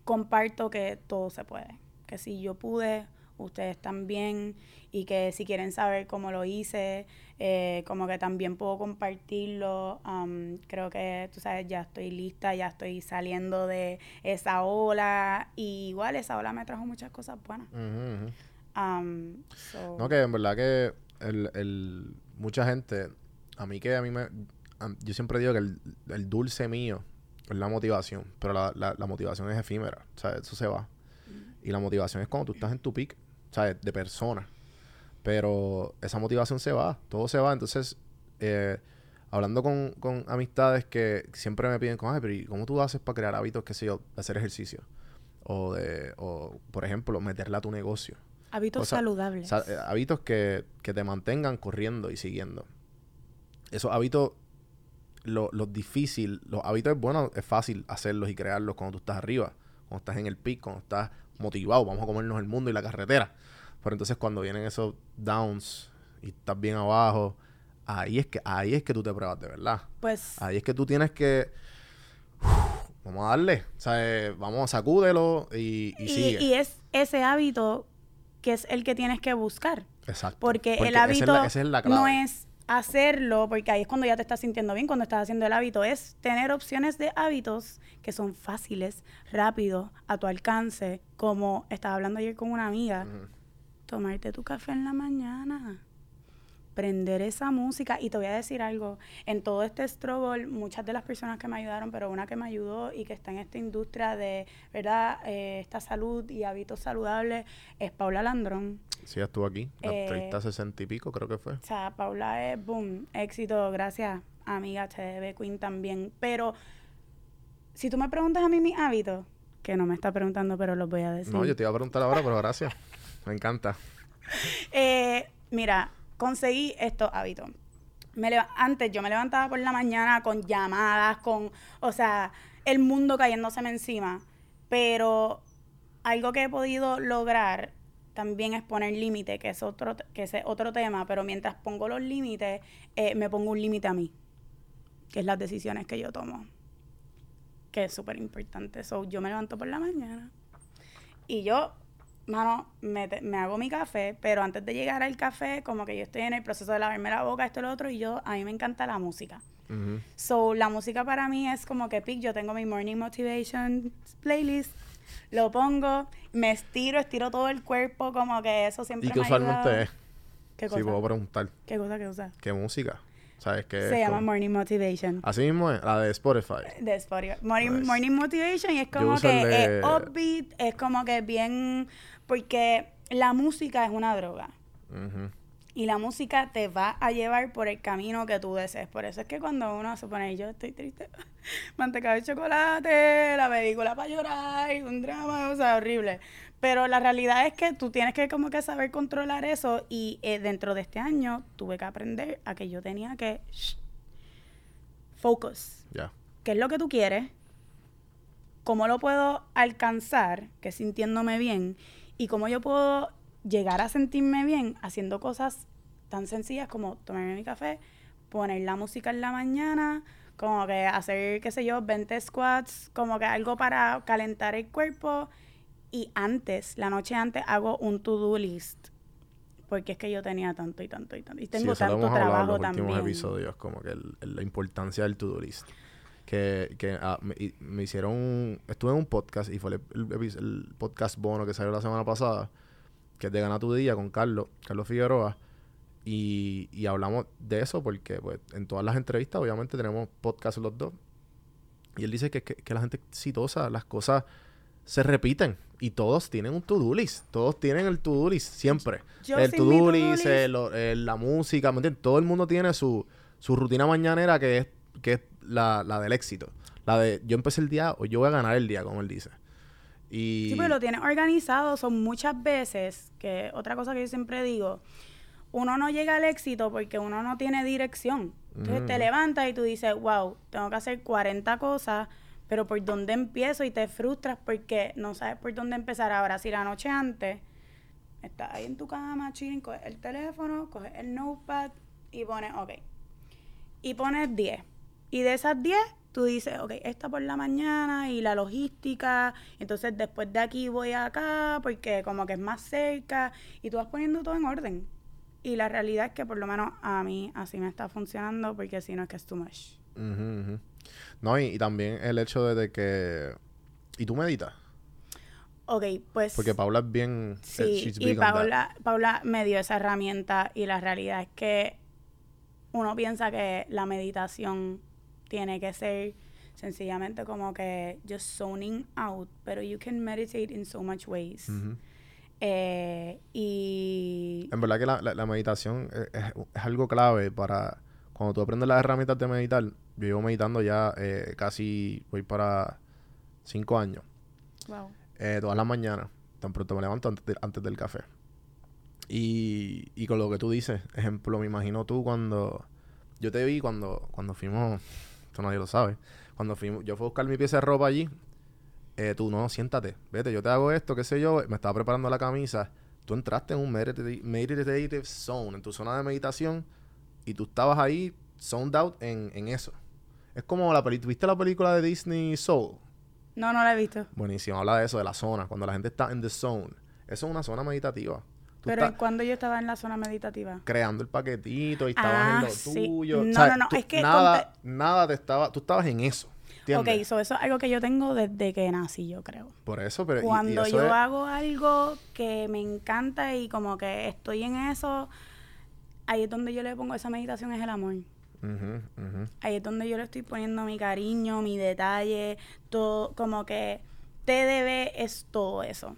S5: comparto que todo se puede, que si yo pude, ustedes también y que si quieren saber cómo lo hice, eh, como que también puedo compartirlo. am, creo que, tú sabes, ya estoy lista, ya estoy saliendo de esa ola y igual esa ola me trajo muchas cosas buenas. Am, so-
S4: No, que en verdad que el, el, mucha gente, a mí que a mí me... a- yo siempre digo que el, el dulce mío es la motivación, pero la, la, la motivación es efímera, o sea, eso se va. Y la motivación es cuando tú estás en tu peak, ¿sabes? De persona. Pero esa motivación se va, todo se va. Entonces, eh, hablando con, con amistades que siempre me piden, como, Ay, pero ¿y ¿cómo tú haces para crear hábitos, qué sé yo, de hacer ejercicio? O de, o, por ejemplo, meterla a tu negocio.
S5: hábitos saludables.
S4: Sa- eh, hábitos que, que te mantengan corriendo y siguiendo. Esos hábitos, lo, lo difícil, los hábitos es bueno, es fácil hacerlos y crearlos cuando tú estás arriba, cuando estás en el pic, cuando estás motivado, vamos a comernos el mundo y la carretera. Pero entonces cuando vienen esos downs y estás bien abajo, ahí es que, ahí es que tú te pruebas de verdad.
S5: Pues
S4: Ahí es que tú tienes que vamos a darle, o sea, vamos a sacúdelo y, y,
S5: y,
S4: sigue.
S5: y es ese hábito que es el que tienes que buscar.
S4: Exacto.
S5: Porque, el
S4: esa es la-
S5: hábito
S4: esa es la
S5: no
S4: clave.
S5: es hacerlo, porque ahí es cuando ya te estás sintiendo bien, cuando estás haciendo el hábito, es tener opciones de hábitos que son fáciles, rápidos, a tu alcance, como estaba hablando ayer con una amiga,
S4: Ujú.
S5: Tomarte tu café en la mañana. prender esa música. Y te voy a decir algo, en todo este struggle, muchas de las personas que me ayudaron, pero una que me ayudó y que está en esta industria de, ¿verdad?, eh, esta salud y hábitos saludables, es Paula Landrón.
S4: Sí, estuvo aquí. La
S5: Eh,
S4: 30, 60 y pico, creo que fue.
S5: O sea, Paula es, boom, éxito, gracias, amiga HDB Queen también. Pero, si tú me preguntas a mí mis hábitos, que no me está preguntando, pero los voy a decir.
S4: No, yo te iba a preguntar ahora, pero gracias. Me encanta.
S5: Eh, mira, conseguí estos hábitos. Me antes yo me levantaba por la mañana con llamadas, con, o sea, el mundo cayéndoseme encima. Pero algo que he podido lograr también es poner límite, que es otro, que es otro tema. Pero mientras pongo los límites, eh, me pongo un límite a mí, que es las decisiones que yo tomo, que es súper importante. So, yo me levanto por la mañana y yo, mano, me, te- me hago mi café, pero antes de llegar al café, como que yo estoy en el proceso de lavarme la boca, esto y lo otro, y yo, a mí me encanta la música.
S4: Ujú.
S5: So, la música para mí es como que pic, yo tengo mi Morning Motivation playlist, lo pongo, me estiro, estiro todo el cuerpo, como que eso siempre
S4: ¿Y qué
S5: me
S4: usualmente es?
S5: ¿Qué
S4: Si
S5: cosa?
S4: puedo preguntar.
S5: ¿Qué cosa que usa?
S4: ¿Qué música? ¿Sabes qué?
S5: Se llama
S4: como-
S5: Morning Motivation.
S4: Así mismo es, la de Spotify.
S5: de Spotify. Morning,
S4: Nice.
S5: morning Motivation y es como que es upbeat, es como que bien... Porque la música es una droga. Y la música te va a llevar por el camino que tú desees. Por eso es que cuando uno se pone, yo estoy triste, manteca de chocolate, la película para llorar, un drama, o sea, horrible. Pero la realidad es que tú tienes que como que saber controlar eso y eh, dentro de este año tuve que aprender a que yo tenía que shh, focus qué es lo que tú quieres, cómo lo puedo alcanzar, que sintiéndome bien, y cómo yo puedo llegar a sentirme bien haciendo cosas tan sencillas como tomarme mi café, poner la música en la mañana, como que hacer, qué sé yo, 20 squats, como que algo para calentar el cuerpo. Y antes, la noche antes, hago un to-do list. Porque es que yo tenía tanto y tanto y tanto. Y tengo
S4: sí, eso lo
S5: tanto
S4: hemos hablado en
S5: trabajo
S4: los
S5: también.
S4: últimos episodios, como que el- el- la importancia del to-do list. Que, que ah, me, me hicieron un... Estuve en un podcast y fue el, el epi- el podcast bono que salió la semana pasada, que es de Gana Tu Día con Carlos, Carlos Figueroa. Y, y hablamos de eso porque pues, en todas las entrevistas obviamente tenemos podcast los dos. Y él dice que, que, que la gente exitosa, las cosas se repiten. Y todos tienen un to-do list. Todos tienen el to-do list siempre.
S5: Yo
S4: el to-do list, el- la música, ¿me entiendes? Todo el mundo tiene su, su rutina mañanera que es, que es la, la del éxito. La de yo empecé el día o yo voy a ganar el día, como él dice. Y
S5: Sí, pero lo tienes organizado. Son muchas veces que, otra cosa que yo siempre digo, uno no llega al éxito porque uno no tiene dirección. Entonces te
S4: Ujú.
S5: levantas y tú dices, wow, tengo que hacer 40 cosas, pero ¿por dónde empiezo? Y te frustras porque no sabes por dónde empezar. Ahora, si la noche antes estás ahí en tu cama, chilling, coges el teléfono, coges el notepad y pones, ok. Y pones 10. Y de esas 10, tú dices, ok, esta por la mañana y la logística. Entonces después de aquí voy acá porque como que es más cerca. Y tú vas poniendo todo en orden. Y la realidad es que por lo menos a mí así me está funcionando porque si no es que es too much.
S4: No, y, y también el hecho de, de que... ¿Y tú meditas?
S5: Ok, pues...
S4: Porque Paula es bien... eh,
S5: Sí,
S4: she's
S5: y. Paula, Paula me dio esa herramienta y la realidad es que uno piensa que la meditación tiene que ser sencillamente como que just zoning out, pero you can meditate in so much ways. Eh, y
S4: En verdad que la, la- la meditación es, es- es algo clave para... Cuando tú aprendes las herramientas de meditar, yo llevo meditando ya eh, casi... Voy para cinco años.
S5: wow.
S4: eh, todas las mañanas. Tan pronto me levanto antes, de- antes del café. Y, y con lo que tú dices, ejemplo, me imagino tú cuando... Yo te vi cuando, cuando fuimos... Esto nadie lo sabe. Cuando fuimos... Yo fui a buscar mi pieza de ropa allí. eh, tú, no, siéntate. Vete, yo te hago esto, qué sé yo. Me estaba preparando la camisa. Tú entraste en un medita- meditative zone, en tu zona de meditación. Y tú estabas ahí, zoned out en, en eso. Es como la película... ¿Viste la película de Disney Soul?
S5: No, no la he visto.
S4: Buenísimo, habla de eso, de la zona, cuando la gente está en the zone. Eso es una zona meditativa.
S5: Pero cuando yo estaba en la zona meditativa.
S4: creando el paquetito y estabas
S5: Ah,
S4: en lo
S5: sí.
S4: tuyo.
S5: No,
S4: O sea,
S5: no, no,
S4: tú-
S5: es que
S4: nada, nada te estaba, tú estabas en eso. ¿entiendes?
S5: Ok, so eso es algo que yo tengo desde que nací, yo creo.
S4: Por eso, pero y- y
S5: Cuando
S4: eso
S5: yo
S4: es-
S5: hago algo que me encanta y como que estoy en eso, ahí es donde yo le pongo esa meditación, es el amor. Ahí es donde yo le estoy poniendo mi cariño, mi detalle, todo, como que TDB es todo eso.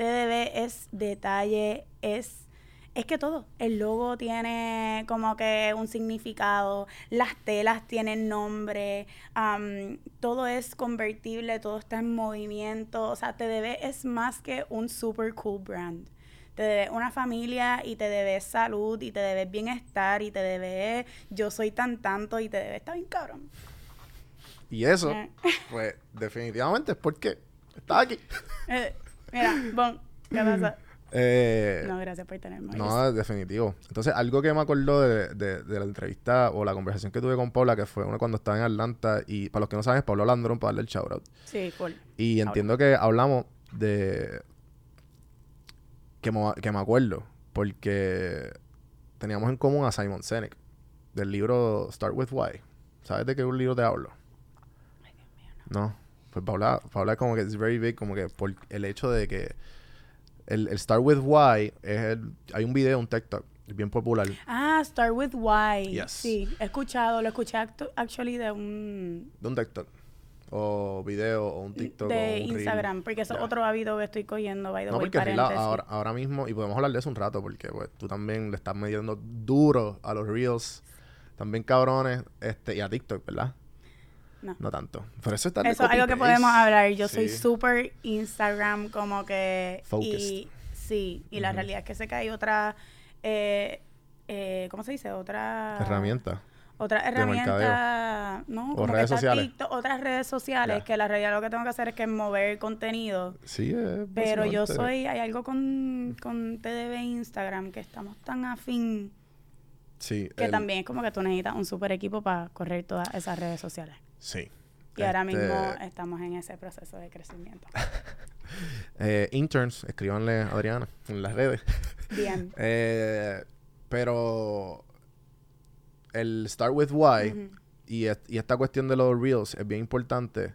S5: TDB es detalle, es, es que todo. El logo tiene como que un significado, las telas tienen nombre, todo es convertible, todo está en movimiento. O sea, TDB es más que un super cool brand. Te debes una familia y te debes salud y te debes bienestar y te debes yo soy tan tanto y te debes estar bien cabrón.
S4: Y eso,
S5: Eh.
S4: pues, definitivamente es porque estás aquí.
S5: Eh, mira, Bon, ¿qué pasa?
S4: Eh,
S5: No, gracias por tenerme.
S4: No, definitivo. Entonces, algo que me acordó de, de- de la entrevista o la conversación que tuve con Paula, que fue una cuando estaba en Atlanta, y para los que no saben, es Paula Landrón para darle el shout out.
S5: Sí, cool.
S4: Y entiendo que hablamos de. Que me, que me acuerdo, porque teníamos en común a Simon Sinek, del libro Start with Why. ¿Sabes de qué libro te hablo? No. Pues Paula, Paula como que es very big, como que por el hecho de que el, el Start with Why es el, hay un video, un TikTok, bien popular.
S5: Ah, Start with Why.
S4: Yes.
S5: Sí, he escuchado, lo escuché actu- actually de un
S4: De un TikTok. O video, o un TikTok. o
S5: de
S4: reel.
S5: Instagram, porque eso es
S4: Ya.
S5: otro hábito que estoy cogiendo, by the
S4: No,
S5: way,
S4: porque ahora, ahora mismo, y podemos hablar de eso un rato, porque pues, tú también le estás midiendo duro a los reels, también cabrones, este, y a TikTok, ¿verdad?
S5: No.
S4: tanto. Pero eso está
S5: Eso es algo que podemos hablar. Yo soy súper Instagram como que...
S4: Focused.
S5: Y, sí, y la realidad es que sé que hay otra... Eh, eh, ¿Cómo se dice? Otra...
S4: Herramienta.
S5: Otra herramienta, ¿no?
S4: O
S5: Como
S4: redes sociales.
S5: TikTok, otras redes sociales, que la realidad lo que tengo que hacer es que mover contenido.
S4: Sí, es
S5: Pero yo soy, hay algo con, con TDB Instagram que estamos tan afín
S4: Sí.
S5: que
S4: el-
S5: también es como que tú necesitas un super equipo para correr todas esas redes sociales.
S4: Sí.
S5: Y ahora
S4: Este,
S5: mismo estamos en ese proceso de crecimiento.
S4: eh, interns, escríbanle a Adriana en las redes.
S5: Bien.
S4: Eh, pero el Start with Why y, y esta cuestión de los Reels es bien importante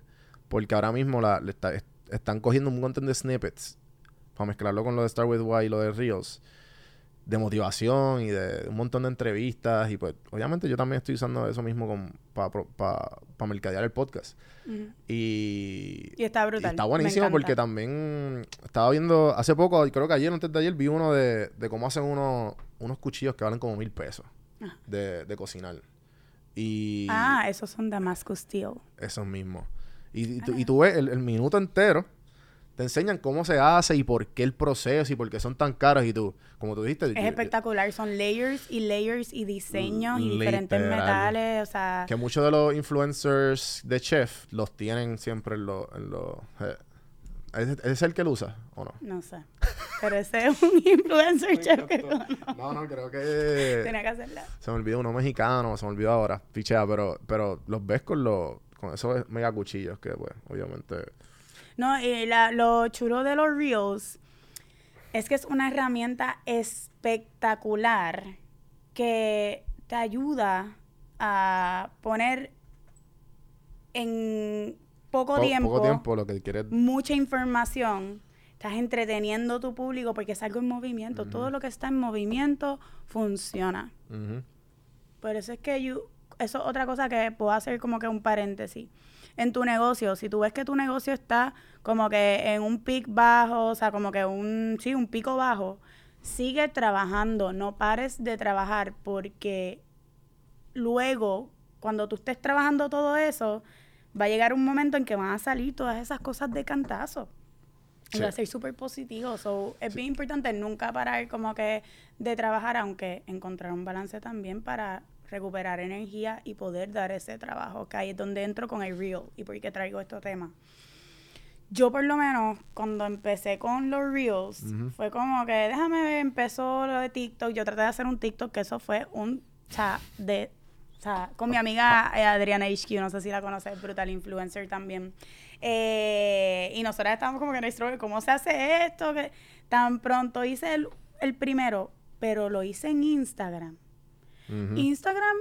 S4: porque ahora mismo la, le está- es- están cogiendo un montón de snippets para mezclarlo con lo de Start with Why y lo de Reels de motivación y de un montón de entrevistas y pues obviamente yo también estoy usando eso mismo para mercadear el podcast y,
S5: Y está
S4: y
S5: brutal.
S4: está buenísimo porque también estaba viendo hace poco, creo que ayer, antes de ayer, vi uno de, de cómo hacen unos, unos cuchillos que valen como mil pesos
S5: Ah.
S4: de, de cocinar. Y
S5: Ah, esos son Damascus Steel.
S4: esos mismos. Y, y tú, y tú ves el, el minuto entero, te enseñan cómo se hace y por qué el proceso y por qué son tan caros. Y tú, como tú dijiste,
S5: Es
S4: yo-
S5: espectacular. Son layers y layers y diseños y diferentes metales. O sea,
S4: que muchos de los influencers de chef los tienen siempre en los... En los eh, ¿es, ¿Es el que lo usa o no?
S5: no sé. Pero ese es un influencer chef que.
S4: No, no, creo que...
S5: Tenía que hacerla.
S4: Se me olvidó uno mexicano, se me olvidó ahora, pichea, pero, pero los ves con los, con esos mega cuchillos que, pues, obviamente,
S5: No, y la- lo chulo de los Reels es que es una herramienta espectacular que te ayuda a poner en poco
S4: po-
S5: tiempo,
S4: poco tiempo lo que quieres,
S5: mucha información. Estás entreteniendo a tu público porque es algo en movimiento. Todo lo que está en movimiento funciona. Por eso es que yo, eso es otra cosa que puedo hacer como que un paréntesis. En tu negocio, si tú ves que tu negocio está como que en un pic bajo, o sea, como que un, sí, un pico bajo, sigue trabajando, no pares de trabajar porque luego, cuando tú estés trabajando todo eso, va a llegar un momento en que van a salir todas esas cosas de cantazo. Y
S4: Sí.
S5: va a ser súper positivo. So, es bien importante nunca parar como que de trabajar, aunque encontrar un balance también para recuperar energía y poder dar ese trabajo, que ahí es donde entro con el real y por qué traigo este tema. Yo por lo menos cuando empecé con los reels,
S4: Ujú.
S5: fue como que déjame ver, empezó lo de TikTok, yo traté de hacer un TikTok que eso fue un, sea, de, o sea, con mi amiga eh, Adriana HQ, no sé si la conoces, brutal influencer también. Eh, y nosotras estábamos como que en struggle, ¿cómo se hace esto? Que tan pronto hice el, el primero, pero lo hice en Instagram. Instagram,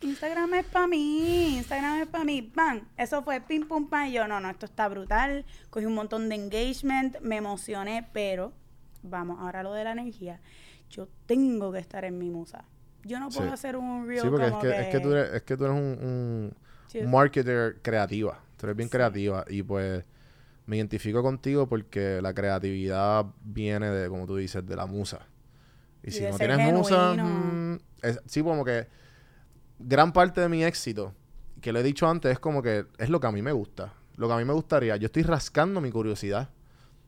S5: Instagram es para mí, Instagram es para mí, ¡pam! Eso fue pim pum pam y yo, no, no, esto está brutal, cogí un montón de engagement, me emocioné, pero vamos, ahora lo de la energía, yo tengo que estar en mi musa. yo no puedo
S4: Sí.
S5: hacer un reel
S4: Sí, porque es
S5: como
S4: que, es que tú eres, es que tú eres un, un-
S5: Sí.
S4: un marketer creativa. Tú eres bien creativa y pues me identifico contigo porque la creatividad viene de, como tú dices, de la musa. Y,
S5: Y
S4: si no tienes musa, mm, es- sí, como que gran parte de mi éxito, que lo he dicho antes, es como que es lo que a mí me gusta. Lo que a mí me gustaría. Yo estoy rascando mi curiosidad.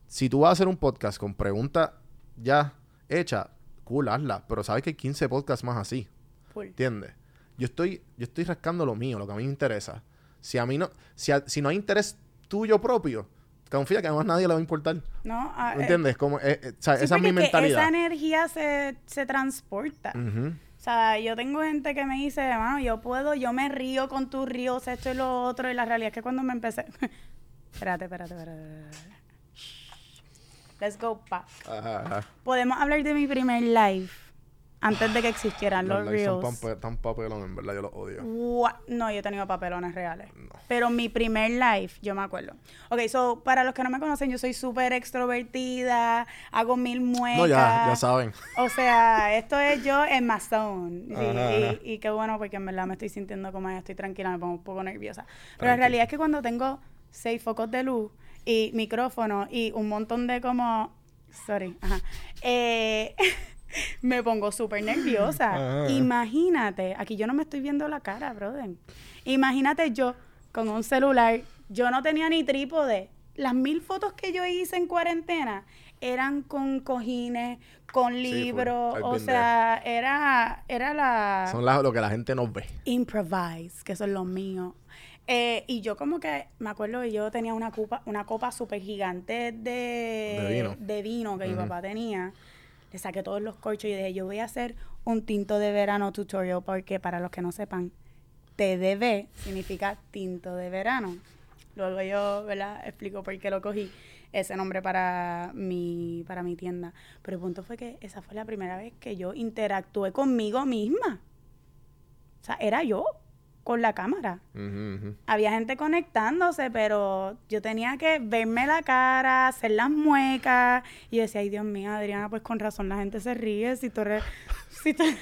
S4: Si tú vas a hacer un podcast con preguntas ya hechas, cool, hazla. Pero sabes que hay 15 podcasts más así.
S5: Full.
S4: ¿Entiendes? Yo estoy, yo estoy rascando lo mío, lo que a mí me interesa. Si a mí no, si, a- si no hay interés tuyo propio, confía que además nadie le va a importar.
S5: ¿No? Ah, eh,
S4: ¿Entiendes? Como, eh, eh, o sea,
S5: sí,
S4: esa es mi
S5: porque que
S4: mentalidad.
S5: Esa energía se, se transporta.
S4: Ujú.
S5: O sea, yo tengo gente que me dice, mano, yo puedo, yo me río con tus ríos, esto y lo otro. Y la realidad es que cuando me empecé. espérate, espérate, espérate. espérate. Let's go back.
S4: Ajá, ajá.
S5: Podemos hablar de mi primer live antes de que existieran los,
S4: Los son
S5: reels.
S4: pan- tan papelón, en verdad, yo los odio.
S5: No, yo he tenido papelones reales.
S4: No.
S5: Pero mi primer live, yo me acuerdo. Ok, so, para los que no me conocen, yo soy súper extrovertida, hago mil muecas.
S4: No, ya, ya saben.
S5: O sea, esto es yo en my zone. Y,
S4: Ajá,
S5: y-
S4: ajá.
S5: y qué bueno, porque en verdad me estoy sintiendo como estoy tranquila, me pongo un poco nerviosa. Pero la
S4: Tranqui.
S5: realidad es que cuando tengo seis focos de luz y micrófono y un montón de como... Sorry, ajá. Eh, me pongo súper nerviosa.
S4: Ajá.
S5: Imagínate, aquí yo no me estoy viendo la cara, brother. Imagínate yo con un celular, yo no tenía ni trípode. Las mil fotos que yo hice en cuarentena eran con cojines, con libros, o sea, era, era la
S4: Son las- lo que la gente nos ve.
S5: improvise, que eso es lo mío. Eh, y yo como que, me acuerdo que yo tenía una copa, una copa súper gigante de,
S4: De vino.
S5: de vino que mi papá tenía. Le saqué todos los corchos y dije, yo voy a hacer un tinto de verano tutorial porque para los que no sepan, TDV significa tinto de verano. Luego yo, ¿verdad? Explico por qué lo cogí ese nombre para mi, para mi tienda. Pero el punto fue que esa fue la primera vez que yo interactué conmigo misma. O sea, era yo con la cámara. Había gente conectándose, pero yo tenía que verme la cara, hacer las muecas. Y yo decía, ay Dios mío, Adriana, pues con razón la gente se ríe. Si tú eres... Si tú-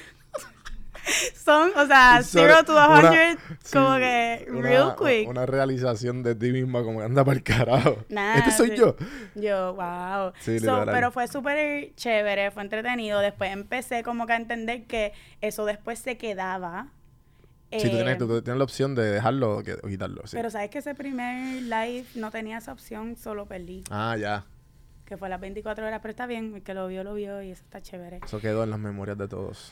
S5: Son, o sea, 0 to 100,
S4: sí,
S5: como que
S4: una-
S5: real quick.
S4: Una realización de ti misma como que anda para el carajo.
S5: Nah,
S4: este soy
S5: sí.
S4: yo.
S5: Yo, wow.
S4: Sí,
S5: So,
S4: literal.
S5: pero fue súper chévere, fue entretenido. Después empecé como que a entender que eso después se quedaba.
S4: Sí, tú
S5: Eh,
S4: tienes, tú tienes la opción de dejarlo o que- o quitarlo. sí.
S5: Pero sabes que ese primer live no tenía esa opción, solo perdí.
S4: Ah, ya.
S5: Que fue las 24 horas, pero está bien, el que lo vio, lo vio y eso está chévere.
S4: Eso quedó en las memorias de todos.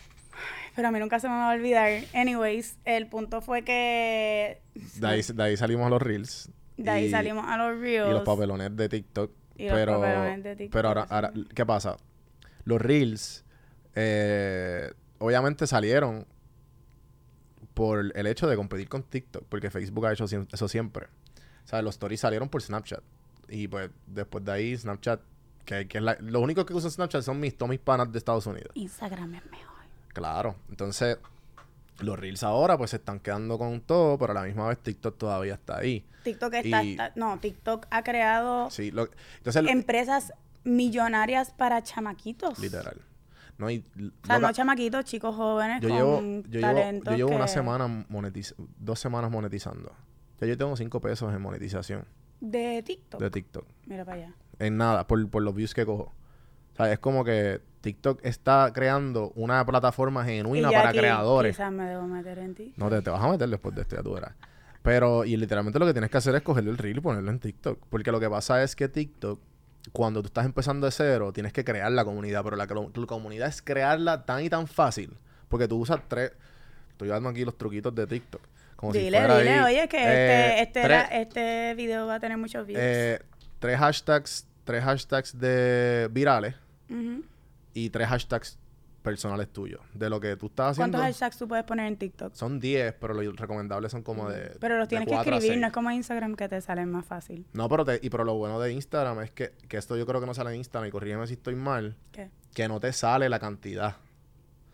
S5: Pero a mí nunca se me va a olvidar. Anyways, el punto fue que
S4: De ahí, de ahí salimos a los reels.
S5: de ahí
S4: y-
S5: salimos a los reels.
S4: Y los papelones de TikTok.
S5: Y los
S4: pero,
S5: papelones de TikTok,
S4: pero ahora, ahora, ¿qué pasa? Los reels, eh, obviamente salieron por el hecho de competir con TikTok, porque Facebook ha hecho eso siempre. O sea, los stories salieron por Snapchat. Y pues después de ahí, Snapchat, que, que es la, lo único que usan Snapchat son mis, todos mis panas de Estados Unidos.
S5: Instagram es mejor.
S4: Claro. Entonces, los reels ahora pues se están quedando con todo, pero a la misma vez TikTok todavía está ahí.
S5: TikTok está,
S4: Y-
S5: está- no, TikTok ha creado
S4: Sí, lo- entonces,
S5: empresas millonarias para chamaquitos.
S4: literal. No, y,
S5: O sea,
S4: loca,
S5: no chamaquitos, chicos jóvenes
S4: yo
S5: con
S4: llevo, yo llevo, yo llevo una semana monetiz dos semanas monetizando. Ya yo tengo cinco pesos en monetización
S5: de TikTok.
S4: de TikTok.
S5: Mira para allá.
S4: En nada, por, por los views que cojo. O sea, es como que TikTok está creando una plataforma genuina
S5: Y
S4: para
S5: aquí
S4: creadores.
S5: Quizás me debo meter en TikTok.
S4: No, te, te vas a meter después de esto, ya tú verás. Pero, y literalmente lo que tienes que hacer es cogerle el reel y ponerlo en TikTok. Porque lo que pasa es que TikTok, cuando tú estás empezando de cero, tienes que crear la comunidad. Pero la, comunidad es crearla tan y tan fácil. Porque tú usas tres. Estoy dando aquí los truquitos de TikTok. Como si
S5: dile,
S4: fuera
S5: dile,
S4: ahí,
S5: oye, que
S4: eh,
S5: este, este,
S4: tres-
S5: este video va a tener muchos views.
S4: eh, tres hashtags, tres hashtags de virales y tres hashtags personales tuyos. De lo que tú estás haciendo.
S5: ¿Cuántos hashtags tú puedes poner en TikTok?
S4: Son 10, pero los recomendables son como de.
S5: Pero los tienes que escribir, no es como Instagram que te salen más fácil.
S4: No, pero, te- y, pero lo bueno de Instagram es que, que esto yo creo que no sale en Instagram, y corrígeme si estoy mal,
S5: ¿Qué?
S4: que no te sale la cantidad.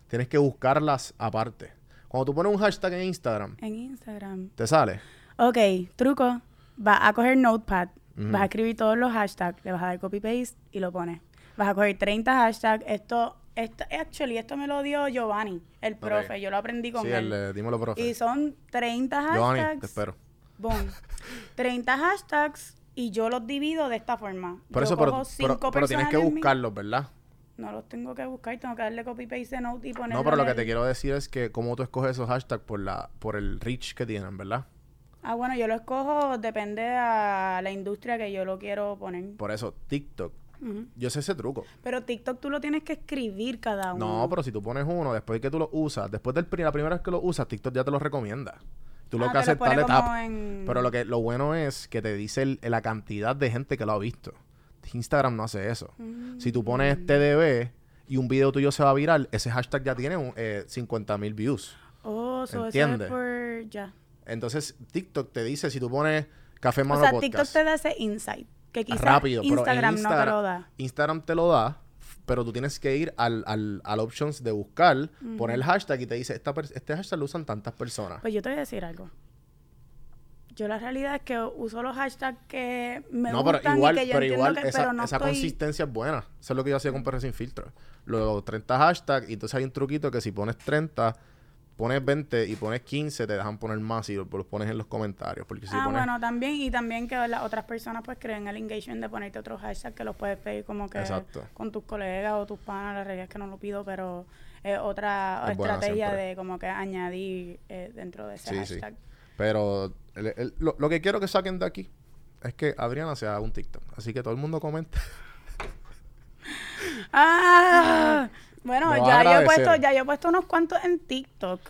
S4: Tienes que buscarlas aparte. Cuando tú pones un hashtag en Instagram,
S5: En Instagram.
S4: te sale.
S5: Ok, truco. Vas a coger Notepad, vas a escribir todos los hashtags, le vas a dar copy paste y lo pones. Vas a coger 30 hashtags. Esto Esto, actually, esto me lo dio Giovanni, el profe. Yo lo aprendí con
S4: Sí,
S5: él.
S4: el, eh, dímelo, profe.
S5: Y son 30 hashtags.
S4: Giovanni, te espero.
S5: Boom. 30 hashtags y yo los divido de esta forma.
S4: Por
S5: yo
S4: eso, pero,
S5: cojo
S4: pero,
S5: cinco
S4: pero tienes que buscarlos, ¿verdad?
S5: No los tengo que buscar, tengo que darle copy paste note y ponerlo.
S4: No, pero lo que te quiero decir es que cómo tú escoges esos hashtags por la por el reach que tienen, ¿verdad?
S5: Ah, bueno, yo lo escojo, depende a la industria que yo lo quiero poner.
S4: Por eso, TikTok. Yo sé ese truco.
S5: Pero TikTok tú lo tienes que escribir cada uno.
S4: No, pero si tú pones uno, después de que tú lo usas, después de la primera vez que lo usas, TikTok ya te lo recomienda. Tú lo
S5: Ah,
S4: que haces tap.
S5: en-
S4: Pero lo que lo bueno es que te dice el- la cantidad de gente que lo ha visto. Instagram no hace eso. Si tú
S5: Mm.
S4: pones TDB y un video tuyo se va a viral, ese hashtag ya tiene un, eh, 50 mil views.
S5: Oh, so eso es por... Ya.
S4: Entonces, TikTok te dice, si tú pones Café
S5: O
S4: Mano
S5: sea,
S4: Podcast,
S5: TikTok te da ese insight. Que quizás
S4: rápido, pero
S5: Instagram no te lo da.
S4: Instagram te lo da, pero tú tienes que ir al, al, al options de buscar, poner el hashtag y te dice, Esta este hashtag lo usan tantas personas.
S5: Pues yo te voy a decir algo. Yo la realidad es que uso los hashtags que me
S4: no, pero
S5: gustan
S4: igual,
S5: y que yo
S4: pero
S5: entiendo
S4: igual
S5: que,
S4: esa,
S5: pero no
S4: esa
S5: estoy...
S4: consistencia es buena. Eso es lo que yo hacía con Perro Sin Filtro. Los 30 hashtags, y entonces hay un truquito que si pones 30, pones 20 y pones 15, te dejan poner más y los, los pones en los comentarios. Porque si
S5: ah,
S4: pones...
S5: bueno, también. Y también que las otras personas pues creen el engagement de ponerte otros hashtags que los puedes pedir como que
S4: Exacto.
S5: con tus colegas o tus panas. La realidad es que no lo pido, pero es otra
S4: Es buena
S5: estrategia de como que añadir eh, dentro de ese
S4: Sí, sí.
S5: hashtag.
S4: Pero el- el- lo, lo que quiero que saquen de aquí es que Adriana se haga un TikTok. Así que todo el mundo comente.
S5: ¡Ah! Bueno, ya yo, he puesto, ya yo he puesto unos cuantos en TikTok.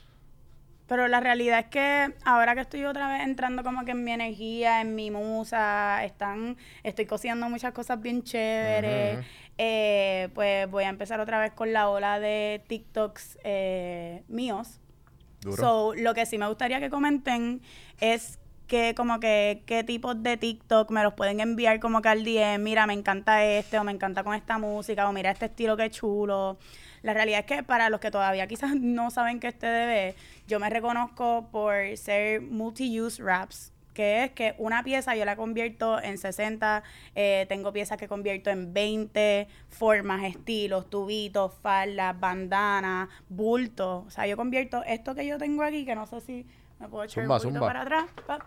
S5: Pero la realidad es que ahora que estoy otra vez entrando como que en mi energía, en mi musa, están, estoy cosiendo muchas cosas bien chéveres. Eh, pues voy a empezar otra vez con la ola de TikToks eh, míos.
S4: Duro.
S5: So, lo que sí me gustaría que comenten es que como que qué tipos de TikTok me los pueden enviar como que al DM, mira, me encanta este o me encanta con esta música o mira este estilo que chulo. La realidad es que para los que todavía quizás no saben que este debe, yo me reconozco por ser multi-use raps que es que una pieza yo la convierto en 60, eh, tengo piezas que convierto en 20 formas, estilos, tubitos, faldas, bandanas, bultos. O sea, yo convierto esto que yo tengo aquí, que no sé si me puedo echar
S4: Zumba,
S5: un
S4: zumba.
S5: para atrás. pap.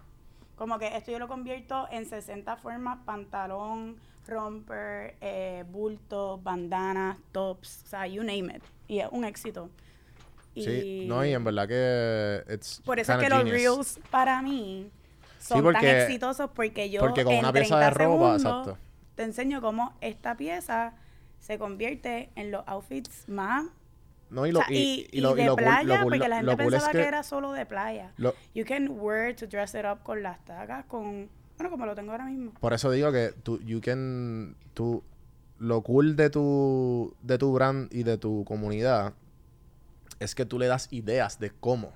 S5: Como que esto yo lo convierto en 60 formas, pantalón, romper, eh, bultos, bandanas, tops, o sea, you name it. Y es un éxito.
S4: Sí, no, y en verdad que... It's
S5: Por eso es que los reels para mí son tan
S4: porque-
S5: exitosos porque yo
S4: porque con
S5: en
S4: una pieza de
S5: 30
S4: ropa,
S5: segundos
S4: exacto.
S5: te enseño cómo esta pieza se convierte en los outfits más
S4: No, y
S5: o
S4: lo,
S5: sea,
S4: y,
S5: y,
S4: y lo,
S5: y de
S4: lo
S5: playa,
S4: lo
S5: porque la gente pensaba que, era solo de playa. You can wear to dress it up con las tacas, con... Bueno, como lo tengo ahora mismo.
S4: Por eso digo que tú, you can, tú, lo cool de tu, de tu brand y de tu comunidad es que tú le das ideas de cómo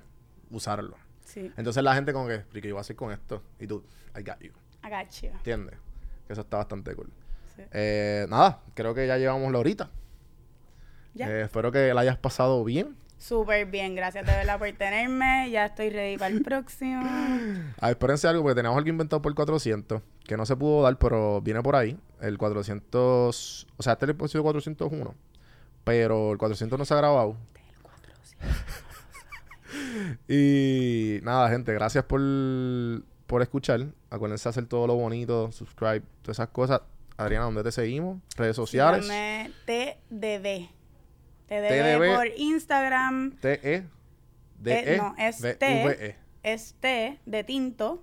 S4: usarlo.
S5: Sí,
S4: Entonces la gente como que, "Pero, ¿qué yo voy a hacer con esto? Y tú, I got you.
S5: I got you.
S4: ¿Entiendes? Que eso está bastante cool.
S5: Sí.
S4: Eh, nada, creo que ya llevamos la horita.
S5: Ya.
S4: Eh, espero que la hayas pasado bien.
S5: Súper bien, gracias de verdad por tenerme. Ya estoy ready para el próximo.
S4: Ah, espérense algo, porque tenemos algo inventado por el 400, que no se pudo dar, pero viene por ahí. El 400, o sea, este es el episodio 401, pero el 400 no se ha grabado. y nada, gente, gracias por, por escuchar. Acuérdense de hacer todo lo bonito, subscribe, todas esas cosas. Adriana, ¿dónde te seguimos? Redes sociales.
S5: Síganme TDB. Por Instagram.
S4: T-E. D-E.
S5: Eh, no, es T.
S4: V-E.
S5: Es T de tinto,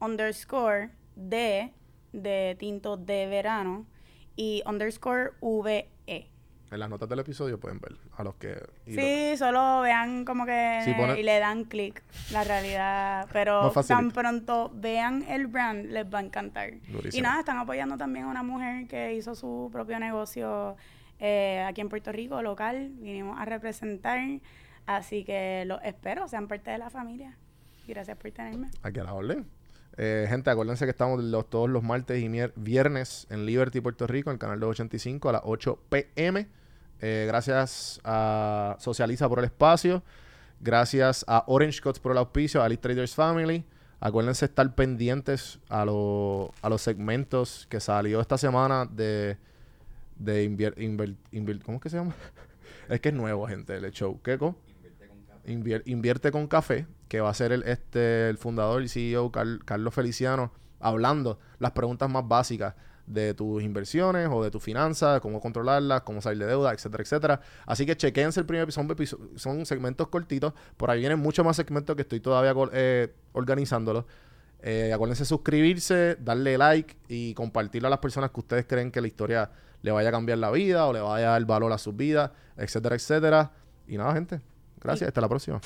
S5: underscore D de tinto de verano y underscore VE.
S4: En las notas del episodio pueden ver a los que... lo-
S5: Sí, solo vean como que
S4: Sí, pone-
S5: y le dan clic la realidad, pero tan pronto vean el brand les va a encantar. Y nada, están apoyando también a una mujer que hizo su propio negocio eh, aquí en Puerto Rico, local, vinimos a representar, así que los espero, sean parte de la familia. Gracias por tenerme.
S4: Aquí a la orden. Eh, gente, acuérdense que estamos todos los martes y viernes en Liberty, Puerto Rico, en el canal 285 a las 8 pm. Eh, gracias a Socializa por el espacio. Gracias a Orange Cuts por el auspicio, a Elite Traders Family. Acuérdense estar pendientes a, lo- a los segmentos que salió esta semana de, de invier- inver- ¿cómo es que se llama? Es que es nuevo, gente, el show. ¿Qué co? Invier- invierte con café, que va a ser el, este, el fundador y CEO Car- Carlos Feliciano, hablando las preguntas más básicas de tus inversiones o de tus finanzas, cómo controlarlas, cómo salir de deuda, etcétera, etcétera. Así que chequense el primer episodio, son, segmentos cortitos. Por ahí vienen muchos más segmentos que estoy todavía eh, organizándolos. Eh, acuérdense de suscribirse, darle like y compartirlo a las personas que ustedes creen que la historia le vaya a cambiar la vida o le vaya a dar valor a sus vidas, etcétera, etcétera. Y nada, gente. Gracias. Hasta la próxima.